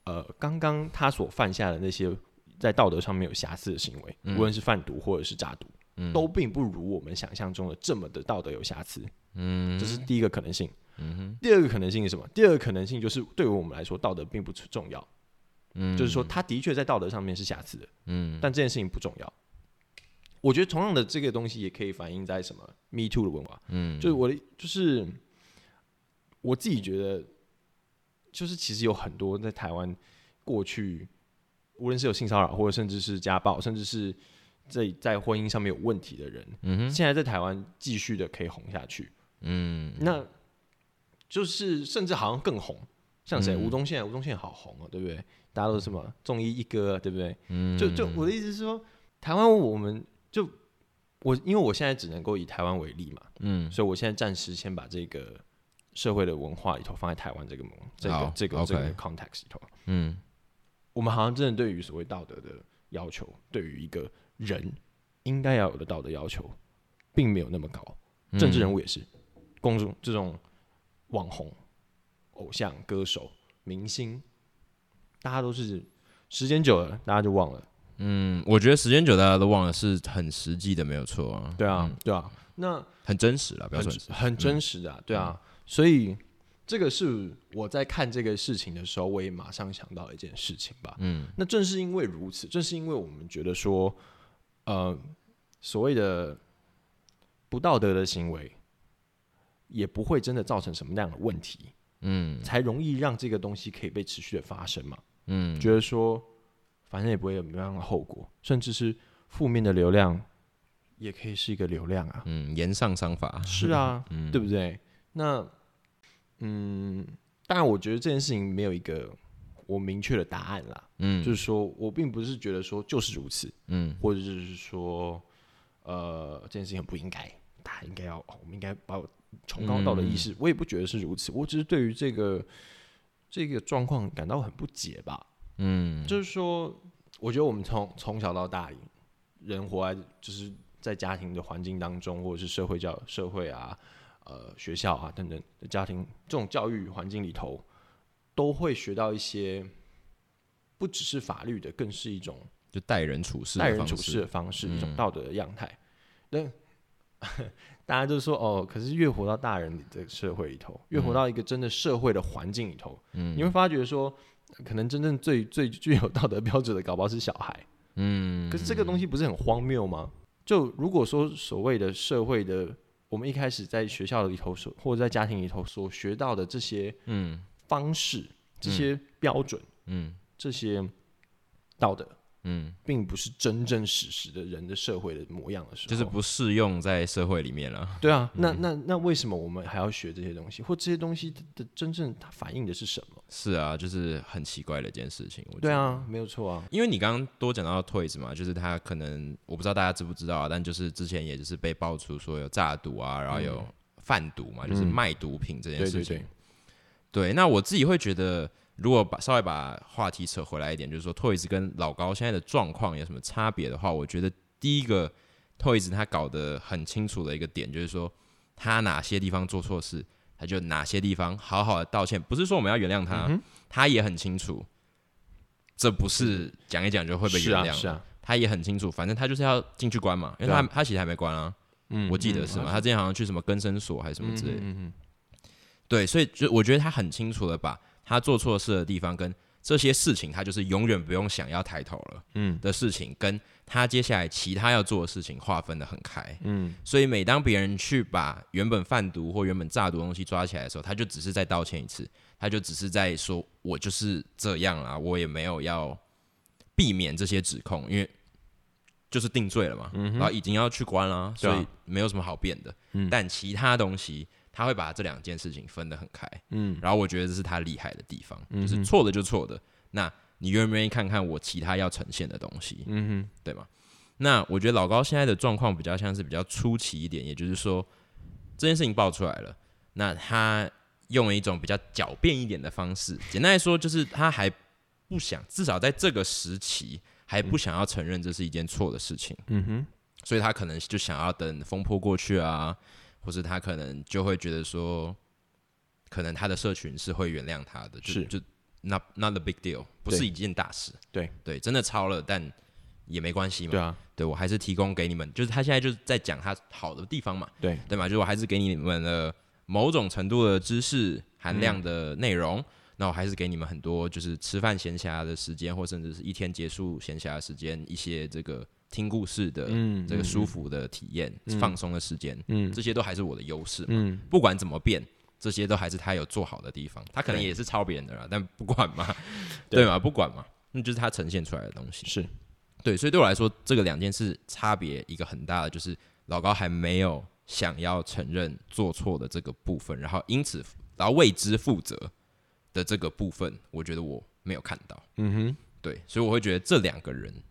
呃，刚刚他所犯下的那些在道德上面有瑕疵的行为，无论是贩毒或者是诈赌，都并不如我们想象中的这么的道德有瑕疵。嗯，这是第一个可能性。嗯，第二个可能性是什么？第二个可能性就是对于我们来说，道德并不重要。嗯，就是说他的确在道德上面是瑕疵的。嗯，但这件事情不重要。我觉得同样的这个东西也可以反映在什么 “Me Too” 的文化。嗯，就是我的，就是我自己觉得，就是其实有很多在台湾过去，无论是有性骚扰，或者甚至是家暴，甚至是在在婚姻上面有问题的人，嗯哼，现在在台湾继续的可以红下去。嗯，那就是甚至好像更红，像谁？吴宗宪，吴宗宪好红哦，对不对？大家都是什么综艺一哥，对不对？嗯，就就我的意思是说，台湾我们就我因为我现在只能够以台湾为例嘛，嗯，所以我现在暂时先把这个社会的文化里头放在台湾这个这个这个这个 context 里头，嗯，我们好像真的对于所谓道德的要求，对于一个人应该要有的道德要求，并没有那么高，政治人物也是。公众这种网红、偶像、歌手、明星，大家都是时间久了，大家就忘了。嗯，我觉得时间久，大家都忘了是很实际的，没有错啊。对啊，对啊，那很真实了，不要很说很真实的，对啊。所以这个是我在看这个事情的时候，我也马上想到一件事情吧。嗯，那正是因为如此，正是因为我们觉得说，呃，所谓的不道德的行为。也不会真的造成什么那样的问题，嗯，才容易让这个东西可以被持续的发生嘛，嗯，觉得说反正也不会有什么样的后果，甚至是负面的流量也可以是一个流量啊，嗯，言上商法是啊，[LAUGHS] 对不对？那嗯，当然，我觉得这件事情没有一个我明确的答案啦，嗯，就是说我并不是觉得说就是如此，嗯，或者是说呃这件事情很不应该，大家应该要，我们应该把。崇高道德意识，我也不觉得是如此。我只是对于这个这个状况感到很不解吧。嗯，就是说，我觉得我们从从小到大，人活在就是在家庭的环境当中，或者是社会教社会啊、呃学校啊等等的家庭这种教育环境里头，都会学到一些不只是法律的，更是一种就待人处事、待人处事的方式，一种道德的样态。那 [LAUGHS] 大家就说哦，可是越活到大人的社会里头，越活到一个真的社会的环境里头，嗯，你会发觉说，可能真正最最具有道德标准的，搞不好是小孩，嗯。可是这个东西不是很荒谬吗？就如果说所谓的社会的，我们一开始在学校里头所或者在家庭里头所学到的这些，嗯，方式、这些标准，嗯，这些道德。嗯，并不是真正实实的人的社会的模样的时候，就是不适用在社会里面了。对啊，那那那为什么我们还要学这些东西？或这些东西的真正它反映的是什么？是啊，就是很奇怪的一件事情。对啊，没有错啊。因为你刚刚多讲到 Toys 嘛，就是他可能我不知道大家知不知道啊，但就是之前也就是被爆出说有诈赌啊，然后有贩毒嘛，就是卖毒品这件事情。对，那我自己会觉得，如果把稍微把话题扯回来一点，就是说 Toys 跟老高现在的状况有什么差别的话，我觉得第一个 Toys 他搞得很清楚的一个点，就是说他哪些地方做错事，他就哪些地方好好的道歉，不是说我们要原谅他，他也很清楚，这不是讲一讲就会被原谅，啊。是啊，他也很清楚，反正他就是要进去关嘛，因为他、啊。他其实还没关啊，嗯我记得是嘛，嗯他之前好像去什么更生所还是什么之类的，嗯嗯对，所以就我觉得他很清楚的把他做错事的地方跟这些事情，他就是永远不用想要抬头了嗯。的事情，跟他接下来其他要做的事情划分的很开。嗯。所以每当别人去把原本贩毒或原本诈毒的东西抓起来的时候，他就只是在道歉一次，他就只是在说我就是这样啦，我也没有要避免这些指控，因为就是定罪了嘛，嗯然后已经要去关了，啊。所以没有什么好辩的。嗯。但其他东西他会把这两件事情分得很开，嗯。然后我觉得这是他厉害的地方，嗯就是错的就错的，那你愿不愿意看看我其他要呈现的东西？嗯哼。对吗？那我觉得老高现在的状况比较像是比较出奇一点，也就是说这件事情爆出来了，那他用了一种比较狡辩一点的方式，简单来说就是他还不想，至少在这个时期还不想要承认这是一件错的事情，嗯哼，所以他可能就想要等风波过去啊，或是他可能就会觉得说，可能他的社群是会原谅他的，就是。就 not not a big deal，不是一件大事，对。对，真的超了，但也没关系嘛，对啊，对我还是提供给你们，就是他现在就是在讲他好的地方嘛，对。对嘛，就是我还是给你们了某种程度的知识含量的内容，那我还是给你们很多就是吃饭闲暇的时间，或甚至是一天结束闲暇的时间，一些这个听故事的嗯这个舒服的体验、放松的时间，嗯。这些都还是我的优势不管怎么变，这些都还是他有做好的地方。他可能也是抄别人的啦，但不管嘛，[LAUGHS] 对。对。嘛，不管嘛，那就是他呈现出来的东西。是。对，所以对我来说，这个两件事差别一个很大的就是老高还没有想要承认做错的这个部分，然后因此然后为之负责的这个部分，我觉得我没有看到。嗯哼。对，所以我会觉得这两个人的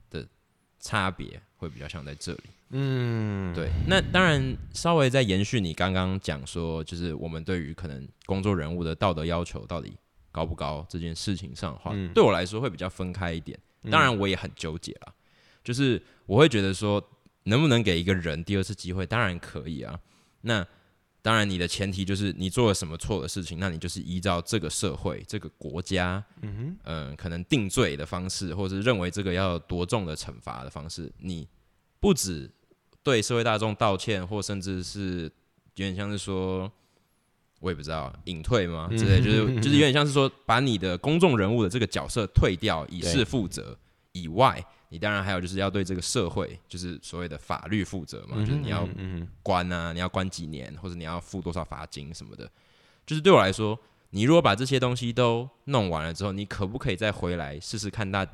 差别会比较像在这里。嗯对，那当然稍微再延续你刚刚讲说，就是我们对于可能工作人物的道德要求到底高不高这件事情上的话，嗯对我来说会比较分开一点。当然我也很纠结啦，就是我会觉得说，能不能给一个人第二次机会，当然可以啊。那当然，你的前提就是你做了什么错的事情，那你就是依照这个社会、这个国家，嗯嗯、可能定罪的方式，或者是认为这个要有多重的惩罚的方式，你不止对社会大众道歉，或甚至是有点像是说，我也不知道隐退吗？之类，就是就是有点像是说，把你的公众人物的这个角色退掉，以示负责以外，你当然还有就是要对这个社会，就是所谓的法律负责嘛，就是你要嗯关啊，你要关几年，或者你要付多少罚金什么的。就是对我来说，你如果把这些东西都弄完了之后，你可不可以再回来试试看，大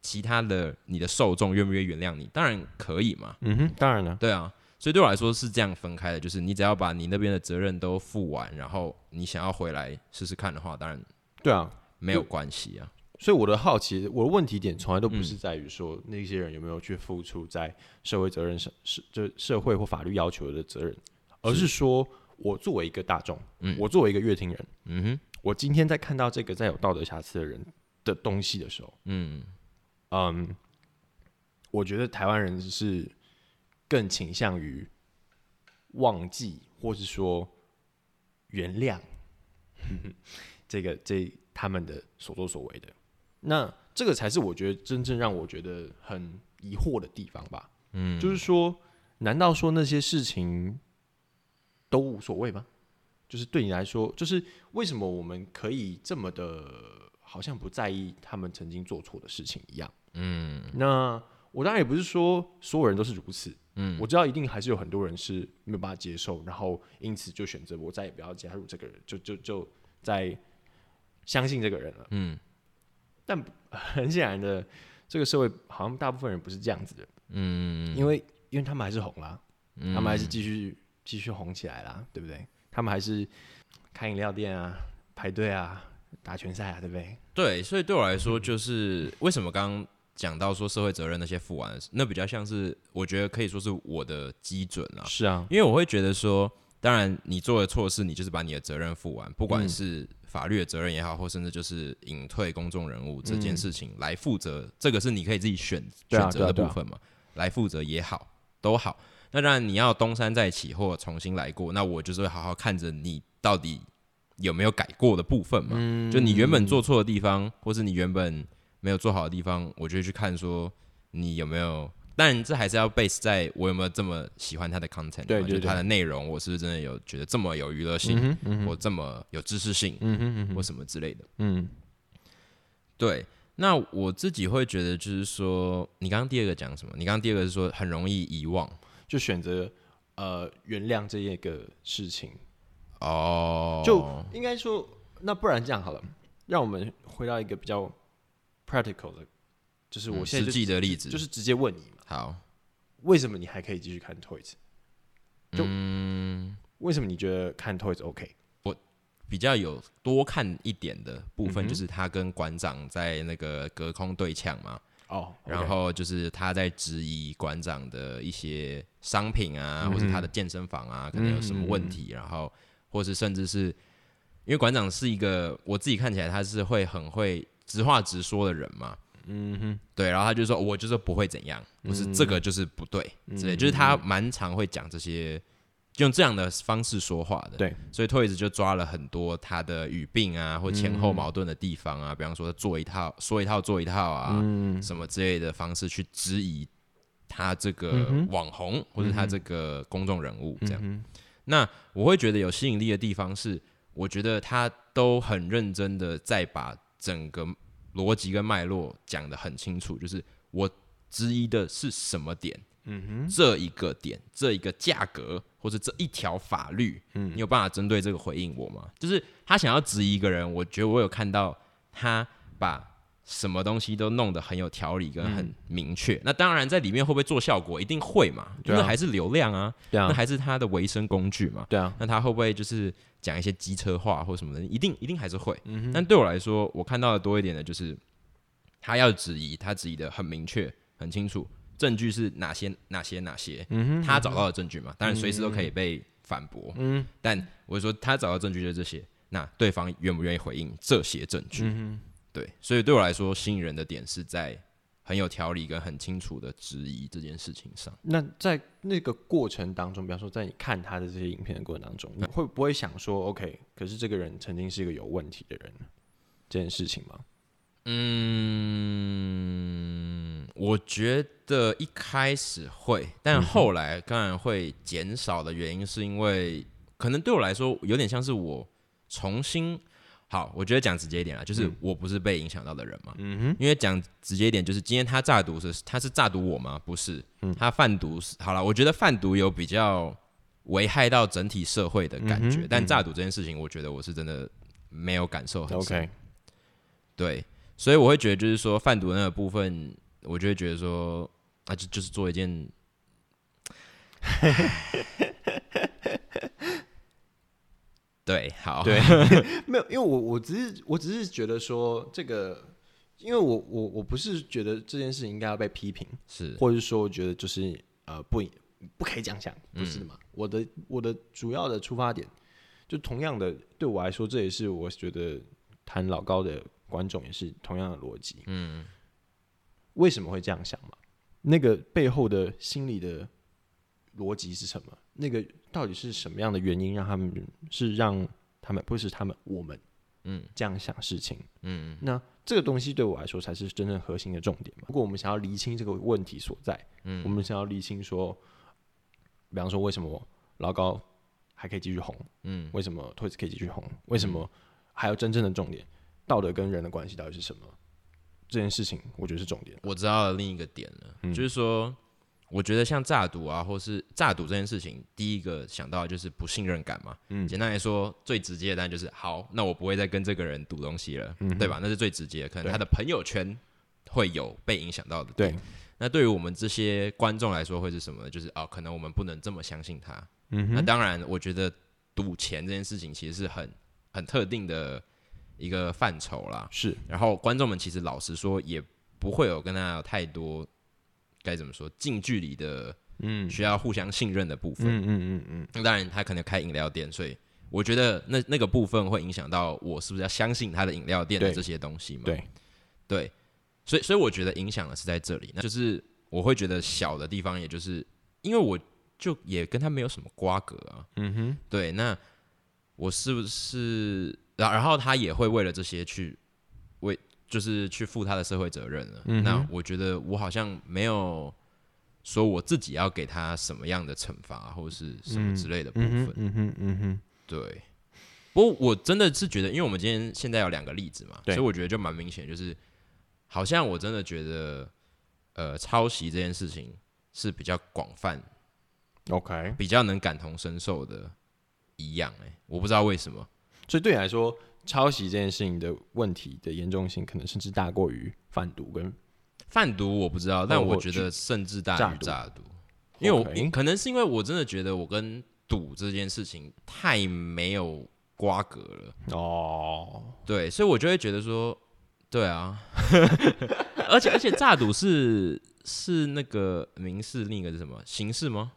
其他的你的受众愿不愿意原谅你？当然可以嘛，嗯哼，当然了，对啊。所以对我来说是这样分开的，就是你只要把你那边的责任都负完，然后你想要回来试试看的话，当然对啊，没有关系啊。所以我的好奇，我的问题点从来都不是在于说那些人有没有去付出在社会责任上，是就社会或法律要求的责任，而是。说我作为一个大众，嗯。我作为一个乐听人，嗯哼，我今天在看到这个在有道德瑕疵的人的东西的时候，嗯。嗯，我觉得台湾人是更倾向于忘记，或是说原谅 [LAUGHS] 这个这他们的所作所为的。那这个才是我觉得真正让我觉得很疑惑的地方吧。嗯，就是说，难道说那些事情都无所谓吗？就是对你来说，就是为什么我们可以这么的，好像不在意他们曾经做错的事情一样？嗯那我当然也不是说所有人都是如此，嗯我知道一定还是有很多人是没有办法接受，然后因此就选择我再也不要加入这个人，就就就在相信这个人了。嗯但 [LAUGHS] 很显然的，这个社会好像大部分人不是这样子的，嗯，因为因为他们还是红啦，嗯他们还是继续继续红起来啦，对不对？他们还是开饮料店啊，排队啊，打拳赛啊，对不对？对，所以对我来说，就是为什么刚刚讲到说社会责任那些负完那比较像是我觉得可以说是我的基准啊，是啊，因为我会觉得说，当然你做的错事，你就是把你的责任负完，不管嗯是法律的责任也好，或甚至就是隐退公众人物这件嗯事情来负责，这个是你可以自己选啊选择的部分嘛，来负责也好，都好。那当然你要东山再起或重新来过，那我就是会好好看着你到底有没有改过的部分嘛。嗯就你原本做错的地方，或是你原本没有做好的地方，我就会去看说你有没有。当然，这还是要 base 在我有没有这么喜欢它的 content，嘛对就是它的内容，我是不是真的有觉得这么有娱乐性，嗯哼嗯或这么有知识性，嗯哼嗯哼。或什么之类的。嗯。对，那我自己会觉得就是说，你刚刚第二个讲什么？你刚刚第二个是说很容易遗忘。就选择呃原谅这一个事情，哦，就应该说，那不然这样好了，让我们回到一个比较 practical 的，就是我现在实际的例子，就是直接问你嘛，好，为什么你还可以继续看 Toys？就嗯，为什么你觉得看 Toys OK？我比较有多看一点的部分，就是他跟馆长在那个隔空对呛嘛，哦，然后就是他在质疑馆长的一些商品啊，嗯或者他的健身房啊，可能有什么问题，然后或是甚至是因为馆长是一个我自己看起来他是会很会直话直说的人嘛，嗯哼，对，然后他就说我就是不会怎样，不是嗯这个就是不对之类，就是他蛮常会讲这些。用这样的方式说话的，对，所以 Toys 就抓了很多他的语病啊，或前嗯。后矛盾的地方啊，比方说做一套说一套做一套啊，嗯。什么之类的方式去质疑他这个网红、或者他这个公众人物这样。嗯那我会觉得有吸引力的地方是，我觉得他都很认真的在把整个逻辑跟脉络讲得很清楚，就是我质疑的是什么点，嗯哼，这一个点，这一个价格，或者这一条法律，嗯你有办法针对这个回应我吗？就是他想要质疑一个人，我觉得我有看到他把什么东西都弄得很有条理跟很明确。那当然在里面会不会做效果，一定会嘛，因对啊为还是流量啊，对啊，那还是他的维生工具嘛。对啊，那他会不会就是讲一些机车话或什么的？一定一定还是会。嗯但对我来说，我看到的多一点的就是他要质疑，他质疑的很明确、很清楚，证据是哪些、哪些、哪些，他找到的证据嘛，当然随时都可以被反驳。嗯但我说他找到证据就是这些，那对方愿不愿意回应这些证据？嗯对，所以对我来说，吸引人的点是在很有条理跟很清楚的质疑这件事情上。那在那个过程当中，比方说在你看他的这些影片的过程当中，你会不会想说，OK，可是这个人曾经是一个有问题的人，这件事情吗？嗯，我觉得一开始会，但后来当然会减少的原因，是因为可能对我来说有点像是我重新好，我觉得讲直接一点啊，就是我不是被影响到的人嘛。嗯哼，因为讲直接一点，就是今天他诈毒是他是诈毒我吗？不是，他贩毒是好了。我觉得贩毒有比较危害到整体社会的感觉，嗯但诈毒这件事情，我觉得我是真的没有感受很深。对，所以我会觉得就是说贩毒那个部分，我就会觉得说啊，就就是做一件。[LAUGHS] 对，好，对，[LAUGHS] 没有，因为我我只是我只是觉得说这个，因为我我我不是觉得这件事情应该要被批评，是，或者是说我觉得就是呃不不可以这样想，不是嗯嘛？我的我的主要的出发点，就同样的对我来说，这也是我觉得谈老高的观众也是同样的逻辑。嗯，为什么会这样想嘛？那个背后的心理的逻辑是什么？那个到底是什么样的原因让他们是让他们不是他们我们嗯这样想事情？嗯那这个东西对我来说才是真正核心的重点嘛。如果我们想要厘清这个问题所在，嗯我们想要厘清说，比方说为什么老高还可以继续红，嗯为什么 Toys 可以继续红，为什么还有真正的重点，道德跟人的关系到底是什么？这件事情我觉得是重点。我知道了另一个点了，嗯就是说，我觉得像诈赌啊，或是诈赌这件事情，第一个想到的就是不信任感嘛。嗯简单来说，最直接的当然就是好，那我不会再跟这个人赌东西了，嗯对吧？那是最直接的，可能他的朋友圈会有被影响到的。对，那对于我们这些观众来说，会是什么呢？就是哦，可能我们不能这么相信他。嗯那当然，我觉得赌钱这件事情其实是很很特定的一个范畴啦。是然后观众们其实老实说，也不会有跟他有太多该怎么说近距离的，嗯。需要互相信任的部分。嗯嗯嗯嗯，那当然，他可能开饮料店，所以我觉得那那个部分会影响到我是不是要相信他的饮料店的这些东西嘛？对。对，所以所以我觉得影响的是在这里，那就是我会觉得小的地方，也就是因为我就也跟他没有什么瓜葛啊，嗯哼，对，那我是不是，然然后他也会为了这些去为，就是去负他的社会责任了。嗯那我觉得我好像没有说我自己要给他什么样的惩罚或者是什么之类的部分。嗯哼，嗯哼，嗯哼，对，不过我真的是觉得，因为我们今天现在有两个例子嘛，所以我觉得就蛮明显，就是好像我真的觉得，呃，抄袭这件事情是比较广泛、OK，比较能感同身受的一样、欸。哎，我不知道为什么。所以对你来说，抄袭这件事情的问题的严重性，可能甚至大过于贩毒跟贩毒我不知道，但我觉得甚至大于诈赌，因为我可能是因为我真的觉得我跟赌这件事情太没有瓜葛了，哦，对，所以我就会觉得说，对啊，[LAUGHS] 而且而且诈赌是是那个民事，另一个是什么？刑事吗？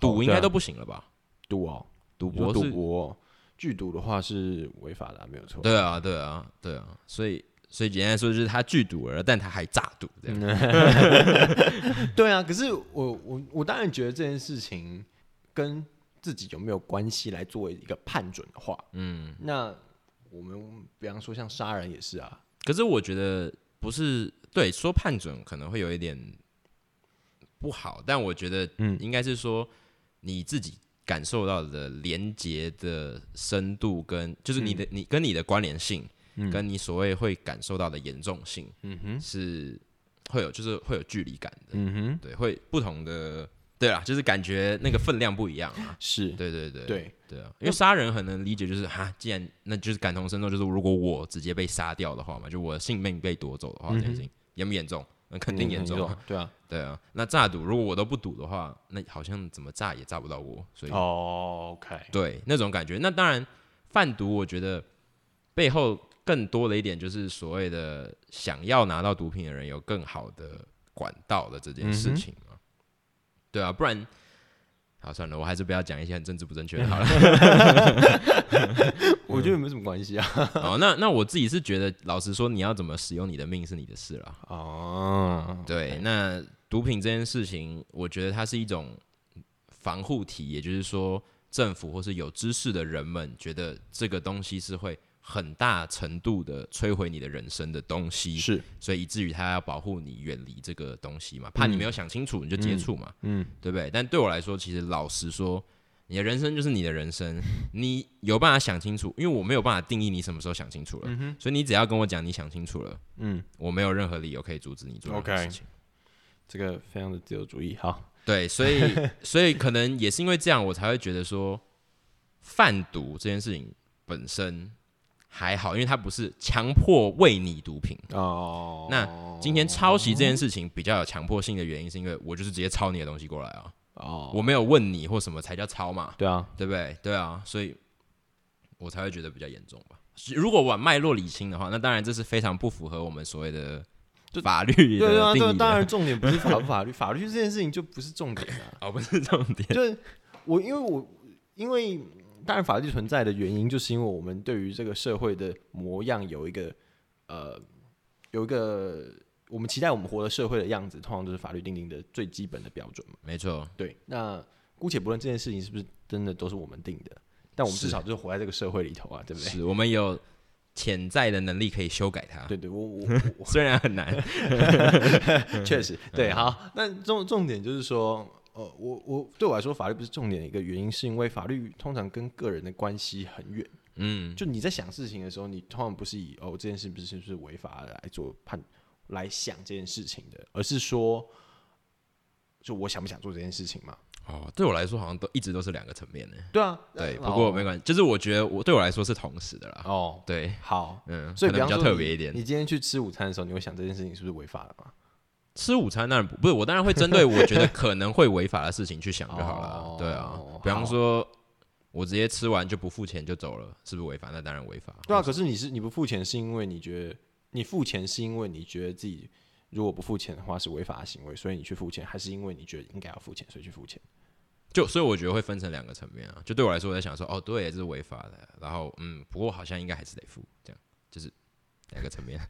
赌应该都不行了吧？赌哦，赌博是，博，剧毒的话是违法的啊、没有错。对啊，对啊，对啊，所以所以简单来说就是他拒赌了，但他还诈赌这样。[LAUGHS] 对啊，可是我我我当然觉得这件事情跟自己有没有关系来作为一个判准的话，嗯，那我们比方说像杀人也是啊，可是我觉得不是对说判准可能会有一点不好，但我觉得嗯应该是说你自己感受到的连接的深度跟就是你的、你跟你的关联性，嗯。跟你所谓会感受到的严重性嗯哼，是会有就是会有距离感的，嗯哼，对，会不同的。对啊，就是感觉那个分量不一样啊。是，对对对对，对啊，因为杀人很能理解，就是哈，既然那就是感同身受，就是如果我直接被杀掉的话嘛，就我的性命被夺走的话，这件事情严不严重？那肯定严重啊。对啊，[LAUGHS] 对啊，那诈赌如果我都不赌的话，那好像怎么诈也诈不到我，所以、哦，OK，对那种感觉。那当然，贩毒我觉得背后更多的一点就是所谓的想要拿到毒品的人有更好的管道的这件事情嘛。对啊，不然。好，算了，我还是不要讲一些很政治不正确的好了。[LAUGHS] 我觉得没什么关系啊。哦，那那我自己是觉得，老实说，你要怎么使用你的命是你的事了。哦，对，那毒品这件事情，我觉得它是一种防护体，也就是说，政府或是有知识的人们觉得这个东西是会很大程度的摧毁你的人生的东西，是，所以以至于他要保护你远离这个东西嘛，怕你没有想清楚你就接触嘛，嗯，对不对？但对我来说，其实老实说，你的人生就是你的人生，你有办法想清楚，因为我没有办法定义你什么时候想清楚了，所以你只要跟我讲你想清楚了，嗯，我没有任何理由可以阻止你做任何 OK 事情。这个非常的自由主义。好，对，所以 [LAUGHS] 所以可能也是因为这样，我才会觉得说，贩毒这件事情本身还好，因为他不是强迫喂你毒品。哦，那今天抄袭这件事情比较有强迫性的原因，是因为我就是直接抄你的东西过来啊，哦，我没有问你或什么才叫抄嘛，对啊，对不对？对啊，所以我才会觉得比较严重吧。如果往脉络理清的话，那当然这是非常不符合我们所谓的就法律对啊。当然重点不是法不法律，法律这件事情就不是重点啊。[LAUGHS] 哦，不是重点。就是我，因为我因为当然法律存在的原因，就是因为我们对于这个社会的模样有一个呃有一个我们期待我们活的社会的样子，通常都是法律定定的最基本的标准嘛。没错，对，那姑且不论这件事情是不是真的都是我们定的，但我们至少就是活在这个社会里头啊，对不对？是我们有潜在的能力可以修改它。对对，我我我 [LAUGHS] 虽然很难，[LAUGHS] 确实对，好，那重重点就是说，呃，我我对我来说，法律不是重点的一个原因，是因为法律通常跟个人的关系很远。嗯，就你在想事情的时候，你通常不是以哦这件事不是是不是违法来做判来想这件事情的，而是说，就我想不想做这件事情嘛？哦，对我来说好像都一直都是两个层面的。对啊，对，呃不过没关系，就是我觉得我对我来说是同时的啦。哦，对，好，嗯，所以比较特别一点。你今天去吃午餐的时候，你会想这件事情是不是违法的吗？吃午餐当然不不是，我当然会针对我觉得可能会违法的事情去想就好了 [LAUGHS] 哦。对啊，比方说，我直接吃完就不付钱就走了，是不是违法？那当然违法。对啊，可是你是你不付钱，是因为你觉得你付钱是因为你觉得自己如果不付钱的话是违法的行为，所以你去付钱，还是因为你觉得应该要付钱，所以去付钱？就所以我觉得会分成两个层面啊。就对我来说，我在想说，哦，对，这是违法的，然后嗯，不过好像应该还是得付，这样就是两个层面。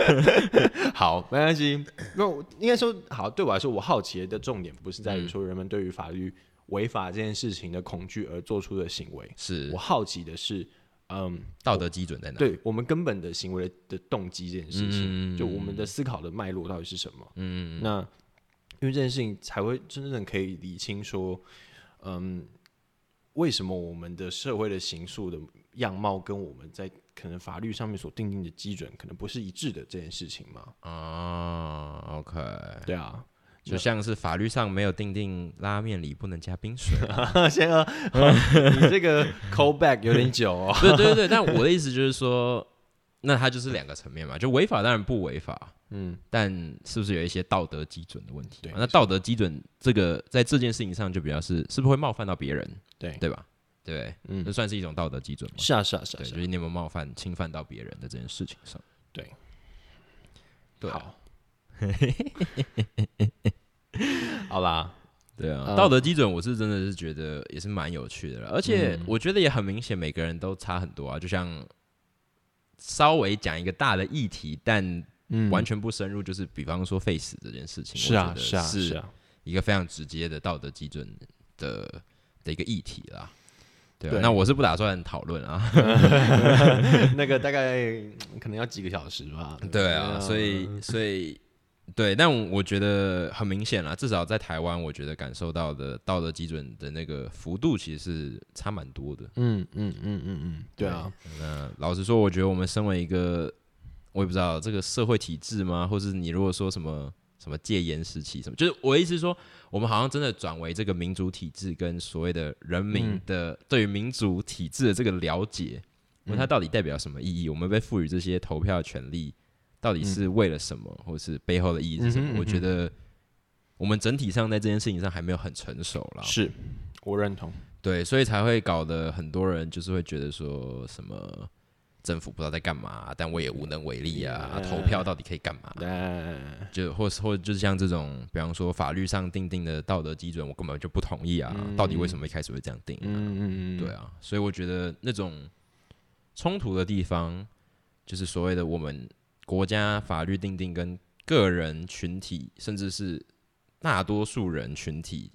[LAUGHS] 好，没关系。那我应该说，好，对我来说，我好奇的重点不是在于说人们对于法律违法这件事情的恐惧而做出的行为，是我好奇的是，嗯，道德基准在哪？对我们根本的行为的动机这件事情，嗯就我们的思考的脉络到底是什么？嗯，那因为这件事情才会真正可以理清说，嗯，为什么我们的社会的刑诉的样貌跟我们在可能法律上面所定定的基准可能不是一致的这件事情嘛？啊，OK，对啊，就像是法律上没有定定拉面里不能加冰水。[LAUGHS] 先啊，你这个 call back 有点久哦。[LAUGHS] 对对对，但我的意思就是说，那它就是两个层面嘛，就违法当然不违法，嗯，但是不是有一些道德基准的问题对？那道德基准这个在这件事情上就比较是是不是会冒犯到别人，对，对吧？对嗯。这算是一种道德基准嘛？是啊，是啊，是啊，就是你有没有冒犯、侵犯到别人的这件事情上。对，对啊，好，[LAUGHS] 好啦，对啊，嗯道德基准我是真的是觉得也是蛮有趣的了，而且我觉得也很明显，每个人都差很多啊。就像稍微讲一个大的议题，但嗯。完全不深入，就是比方说 face 这件事情，是啊，是啊，是是啊，一个非常直接的道德基准的的一个议题啦。对啊，对那我是不打算讨论啊。[LAUGHS] 那个大概嗯可能要几个小时吧。对啊，所以所以对，但我觉得很明显啦，至少在台湾，我觉得感受到的道德基准的那个幅度其实是差蛮多的。嗯嗯嗯嗯嗯，对啊，那老实说，我觉得我们身为一个，我也不知道这个社会体制吗？或是你如果说什么什么戒严时期什么，就是我的意思是说，我们好像真的转为这个民主体制跟所谓的人民的对于民主体制的这个了解，那、它到底代表什么意义？我们被赋予这些投票权利，到底是为了什么，或是背后的意义是什么？我觉得我们整体上在这件事情上还没有很成熟了。是我认同。对，所以才会搞得很多人就是会觉得说什么政府不知道在干嘛，但我也无能为力啊，啊投票到底可以干嘛？对，就或是或者就是像这种，比方说法律上定定的道德基准，我根本就不同意啊，到底为什么一开始会这样定、啊？嗯嗯嗯，对啊，所以我觉得那种冲突的地方，就是所谓的我们国家法律定定跟个人群体，甚至是大多数人群体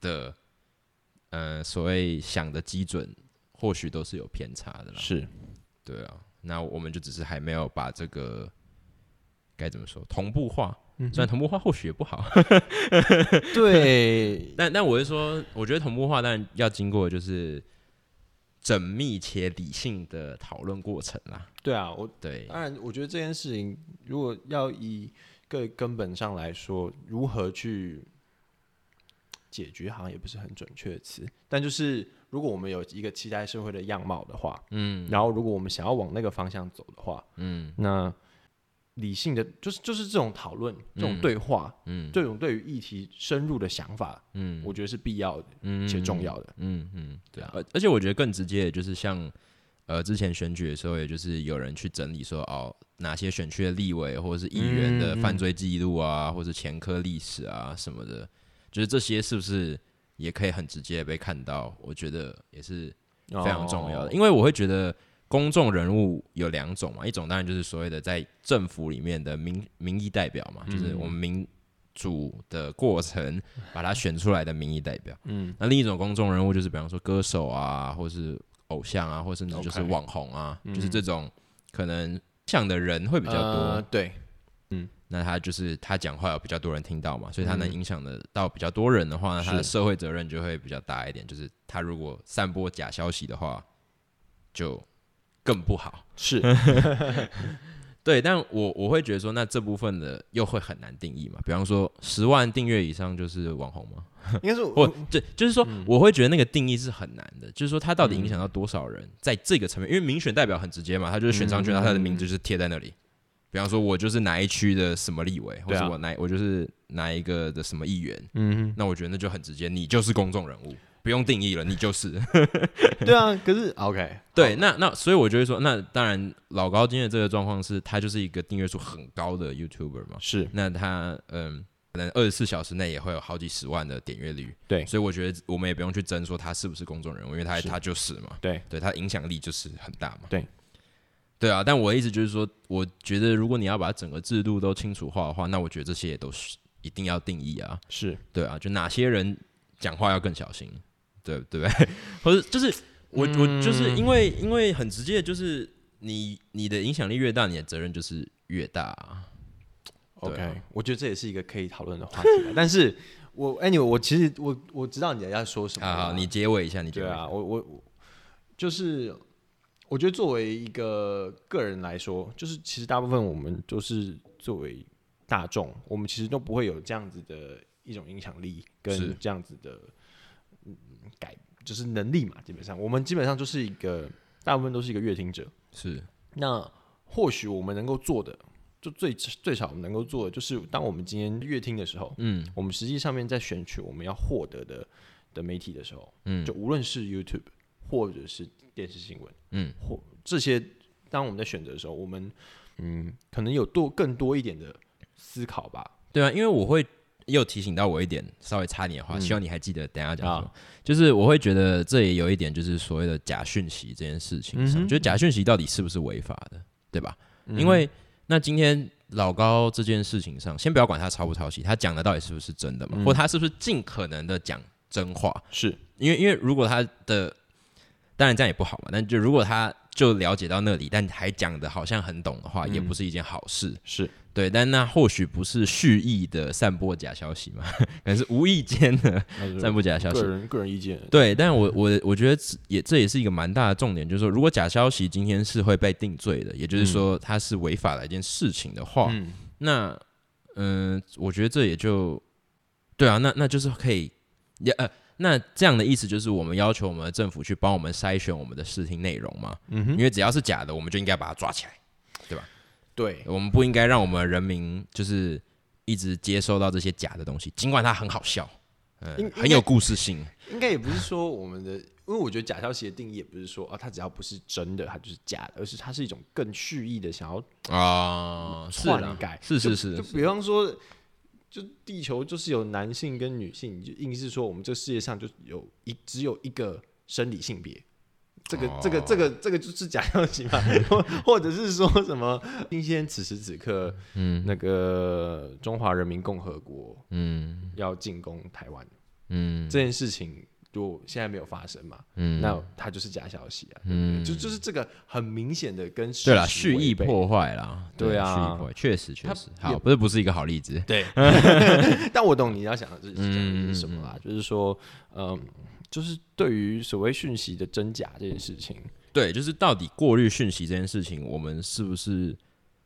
的，呃，所谓想的基准，或许都是有偏差的啦。是对啊，那我们就只是还没有把这个该怎么说同步化，虽然同步化或许也不好，[LAUGHS] 对，但但我是说，我觉得同步化当然要经过就是缜密且理性的讨论过程啦。对啊，我对，当然，我觉得这件事情如果要以个根本上来说，如何去解决，好像也不是很准确的词。但就是如果我们有一个期待社会的样貌的话，嗯。然后如果我们想要往那个方向走的话，嗯。那理性的就是就是这种讨论、这种对话、嗯。这种对于议题深入的想法，嗯。我觉得是必要的嗯。且重要的。嗯嗯，对啊，而而且我觉得更直接的就是像呃之前选举的时候，也就是有人去整理说哦哪些选区的立委或者是议员的犯罪记录啊，或者前科历史啊什么的，就是这些是不是也可以很直接的被看到？我觉得也是非常重要的，哦因为我会觉得公众人物有两种嘛，一种当然就是所谓的在政府里面的民民意代表嘛，就是我们民主的过程把他选出来的民意代表。嗯，那另一种公众人物就是比方说歌手啊，或是偶像啊，或甚至就是网红啊就是这种可能像的人会比较多。呃对，那他就是他讲话有比较多人听到嘛，所以他嗯能影响的到比较多人的话，那他的社会责任就会比较大一点。就是他如果散播假消息的话，就更不好。是 [LAUGHS] 对，但我我会觉得说，那这部分的又会很难定义嘛。比方说，十万订阅以上就是网红吗？应该是 [LAUGHS] 或我这就是说，我会觉得那个定义是很难的，就是说他到底影响到多少人，在这个层面，因为民选代表很直接嘛，他就是选上去，然后他的名字就是贴在那里。比方说，我就是哪一区的什么立委，或者我哪我就是哪一个的什么议员，嗯那我觉得那就很直接，你就是公众人物，不用定义了，你就是。[LAUGHS] 对啊，可是 OK，对，那那所以我就会说，那当然老高今天的这个状况是，他就是一个订阅数很高的 YouTuber 嘛，是。那他嗯，可能二十四小时内也会有好几十万的点阅率。对。所以我觉得我们也不用去争说他是不是公众人物，因为他他就是嘛，对。对他影响力就是很大嘛。对，对啊，但我的意思就是说，我觉得如果你要把整个制度都清楚化的话，那我觉得这些也都是一定要定义啊。是对啊，就哪些人讲话要更小心，对对不对？[LAUGHS] 或者就是我我就是因为因为很直接，就是你你的影响力越大，你的责任就是越大啊、OK，、啊我觉得这也是一个可以讨论的话题啊。[LAUGHS] 但是我 anyway，我其实我我知道你要说什么好，你结尾一下，你结尾一下。对啊，我我我就是我觉得作为一个个人来说，就是其实大部分我们都是作为大众，我们其实都不会有这样子的一种影响力跟这样子的嗯改，就是能力嘛。基本上，我们基本上就是一个大部分都是一个乐听者。是那或许我们能够做的，就最最少能够做的，就是当我们今天乐听的时候，嗯我们实际上面在选取我们要获得的的媒体的时候，嗯就无论是 YouTube 或者是电视新闻，嗯，或这些，当我们在选择的时候，我们嗯，可能有多更多一点的思考吧。对啊，因为我会又提醒到我一点，稍微插你的话，希望你还记得等下讲什么。啊就是我会觉得这也有一点，就是所谓的假讯息这件事情上，嗯哼就是假讯息到底是不是违法的，对吧？嗯因为那今天老高这件事情上，先不要管他抄不抄袭，他讲的到底是不是真的嘛，嗯或他是不是尽可能的讲真话？是因为因为如果他的，当然这样也不好嘛，但就如果他就了解到那里，但还讲的好像很懂的话，也不是一件好事。是，对，但那或许不是蓄意的散播假消息嘛，[LAUGHS] 可能是无意间的散播假消息个。人个人意见。对，但我我我觉得这也这也是一个蛮大的重点，就是说，如果假消息今天是会被定罪的，也就是说它是违法的一件事情的话，嗯，那嗯、我觉得这也就对啊，那那就是可以也呃，那这样的意思就是我们要求我们的政府去帮我们筛选我们的视听内容嘛，嗯哼，因为只要是假的，我们就应该把它抓起来，对吧？对，我们不应该让我们人民就是一直接收到这些假的东西，尽管它很好笑，嗯、应很有故事性，应该也不是说我们的，因为我觉得假消息的定义也不是说啊，它只要不是真的，它就是假的，而是它是一种更蓄意的想要啊，篡改。是是是，就是。比方说，就地球就是有男性跟女性，你就硬是说我们这世界上就有一只有一个生理性别。这个这个这个这个就是假消息嘛，或 [LAUGHS] 或者是说什么今天此时此刻，嗯。那个中华人民共和国嗯。要进攻台湾嗯。这件事情，就现在没有发生嘛，嗯，那它就是假消息啊，嗯。就就是这个很明显的跟对啦，事实蓄意破坏啦，对啊蓄意破坏，确实确实，好，不是不是一个好例子，对，[LAUGHS] [LAUGHS] 但我懂你要想的是讲嗯的是什么啦，就是说，嗯，就是对于所谓讯息的真假这件事情，对，就是到底过滤讯息这件事情，我们是不是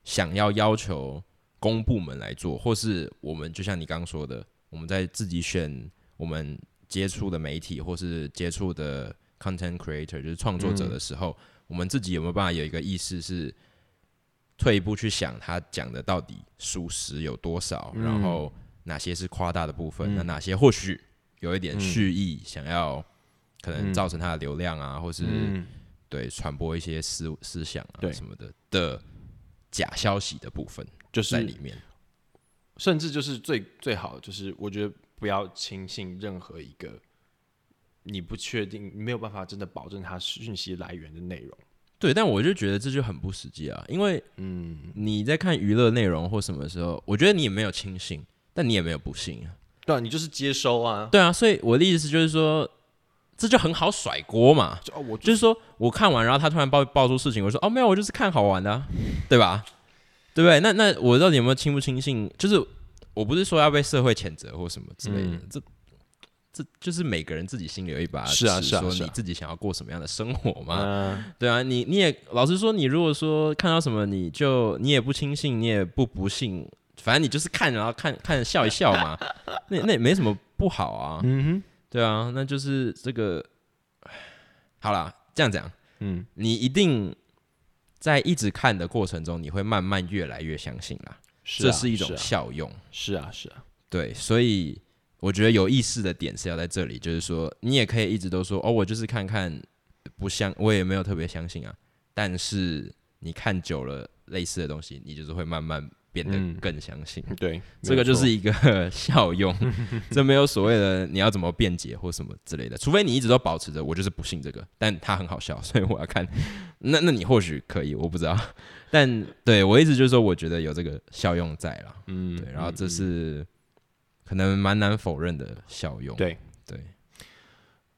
想要要求公部门来做，或是我们就像你刚刚说的，我们在自己选我们接触的媒体或是接触的 content creator，就是创作者的时候，我们自己有没有办法有一个意识是退一步去想他讲的到底属实有多少，嗯然后哪些是夸大的部分，嗯那哪些或许有一点嗯蓄意想要可能嗯造成他的流量啊，或是。嗯，对传播一些思思想啊什么的的假消息的部分就是在里面。甚至就是最最好就是我觉得不要轻信任何一个你不确定、你没有办法真的保证它讯息来源的内容。对，但我就觉得这就很不实际啊，因为嗯，你在看娱乐内容或什么时候，我觉得你也没有轻信，但你也没有不信啊。对啊，你就是接收啊，对啊，所以我的意思就是说，这就很好甩锅嘛。就哦，我就是说我看完，然后他突然爆爆出事情，我说哦没有，我就是看好玩的、啊，对吧？对不对？那那我到底有没有轻不轻信？就是我不是说要被社会谴责或什么之类的，嗯这这就是每个人自己心里有一把尺，是啊是啊说你自己想要过什么样的生活嘛？嗯对啊，你你也老实说，你如果说看到什么，你就你也不轻信，你也不不信，反正你就是看，然后看看笑一笑嘛，[LAUGHS] 那那也没什么不好啊。嗯哼，对啊，那就是这个。好啦，这样讲，嗯，你一定在一直看的过程中，你会慢慢越来越相信啦。是啊这是一种啊效用。是啊是啊，对，所以我觉得有意思的点是要在这里，就是说你也可以一直都说哦，我就是看看，不相，我也没有特别相信啊。但是你看久了类似的东西，你就是会慢慢变得嗯更相信。对，这个就是一个效用，[LAUGHS] 这没有所谓的你要怎么辩解或什么之类的，除非你一直都保持着我就是不信这个，但它很好笑，所以我要看。[LAUGHS] 那那你或许可以，我不知道，[LAUGHS] 但对我一直就是说，我觉得有这个效用在了。嗯，对，然后这嗯是可能蛮难否认的效用。对对，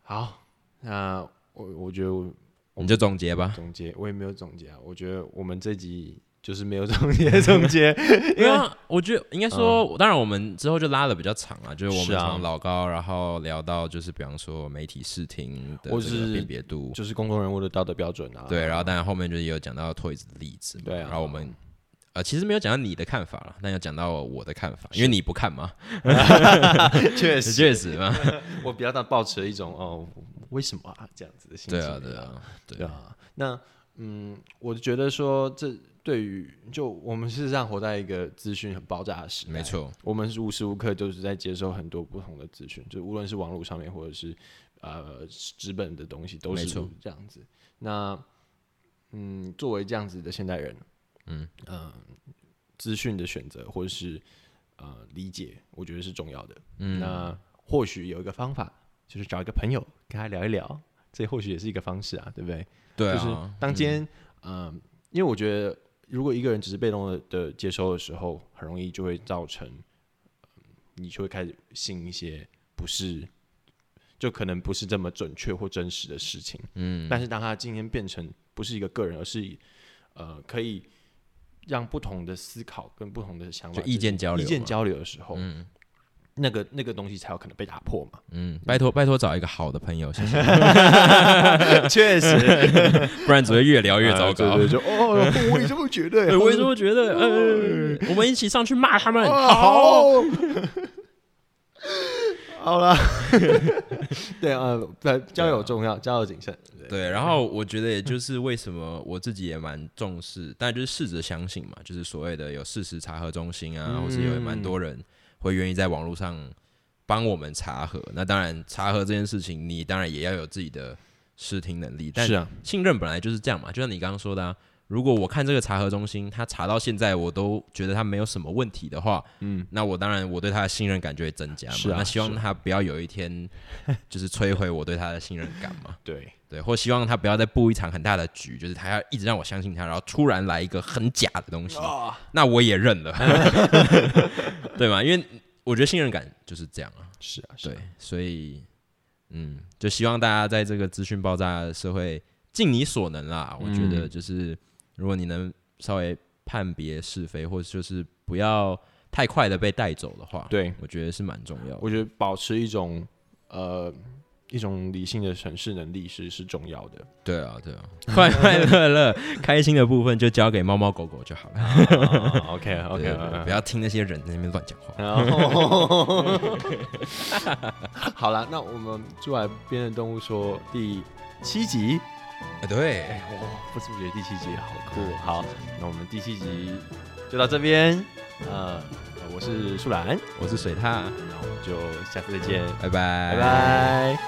好，那我我觉得我你就总结吧。总结，我也没有总结啊。我觉得我们这集就是没有总结总 [LAUGHS] 结，因为啊我觉得应该说，当然我们之后就拉的比较长啊，就是我们从老高，然后聊到就是比方说媒体视听的或这个是辨别度，就是公众人物的道德标准啊。对，然后当然后面就是也有讲到 Toys 的例子嘛，对啊。然后我们呃其实没有讲到你的看法了，但要讲到我的看法，因为你不看嘛，[LAUGHS] 确实，确实嘛，[LAUGHS] 我比较大抱持了一种哦，为什么啊这样子的心情。对啊对啊对对啊。那嗯，我觉得说这对于就我们事实上活在一个资讯很爆炸的时代，没错，我们是无时无刻就是在接受很多不同的资讯，就无论是网络上面或者是呃纸本的东西，都是这样子。那嗯，作为这样子的现代人，嗯嗯，资讯的选择或者是呃理解，我觉得是重要的。嗯，那或许有一个方法，就是找一个朋友跟他聊一聊，这或许也是一个方式啊，对不对？就是当今天，嗯、因为我觉得，如果一个人只是被动的的接收的时候，很容易就会造成，嗯你就会开始信一些不是，就可能不是这么准确或真实的事情。嗯，但是当他今天变成不是一个个人，而是呃可以让不同的思考跟不同的想法意见交流意见交流的时候，嗯那个那个东西才有可能被打破嘛。嗯，拜托拜托找一个好的朋友，谢谢，[LAUGHS] 确实，[LAUGHS] 不然只会越聊越糟糕。对对，就哦，[LAUGHS] 我也这么觉得。对，我也这么觉得。呃，我们一起上去骂他们。哦好，好，好了，对啊，对，交友重要，交友谨慎。对对，然后我觉得也就是为什么我自己也蛮重视，但就是试着相信嘛，就是所谓的有事实查核中心啊，或是有蛮多人会愿意在网络上帮我们查核。那当然，查核这件事情，你当然也要有自己的视听能力，但是啊，信任本来就是这样嘛，就像你刚刚说的啊。如果我看这个查核中心，他查到现在我都觉得他没有什么问题的话，嗯，那我当然我对他的信任感就会增加嘛。是啊那希望他不要有一天就是摧毁我对他的信任感嘛。[LAUGHS] 对，对，或希望他不要再布一场很大的局，就是他要一直让我相信他，然后突然来一个很假的东西，那我也认了，[LAUGHS] [LAUGHS] 对吗？因为我觉得信任感就是这样啊。是啊，是对啊，，所以嗯，就希望大家在这个资讯爆炸的社会尽你所能啦。我觉得嗯就是如果你能稍微判别是非，或者就是不要太快的被带走的话，对，我觉得是蛮重要的。我觉得保持一种呃一种理性的审视能力是是重要的。对啊，对啊，[LAUGHS] 快快乐乐、开心的部分就交给猫猫狗狗就好了。OK 对 OK，对对不要听那些人在那边乱讲话。然后，[LAUGHS] 好了，那我们住海边的动物说第七集，哎对，哎，我不知不觉第七集好酷哦。好，那我们第七集就到这边。呃，我是树懒，我是水獭，那我们就下次再见，拜拜，拜拜。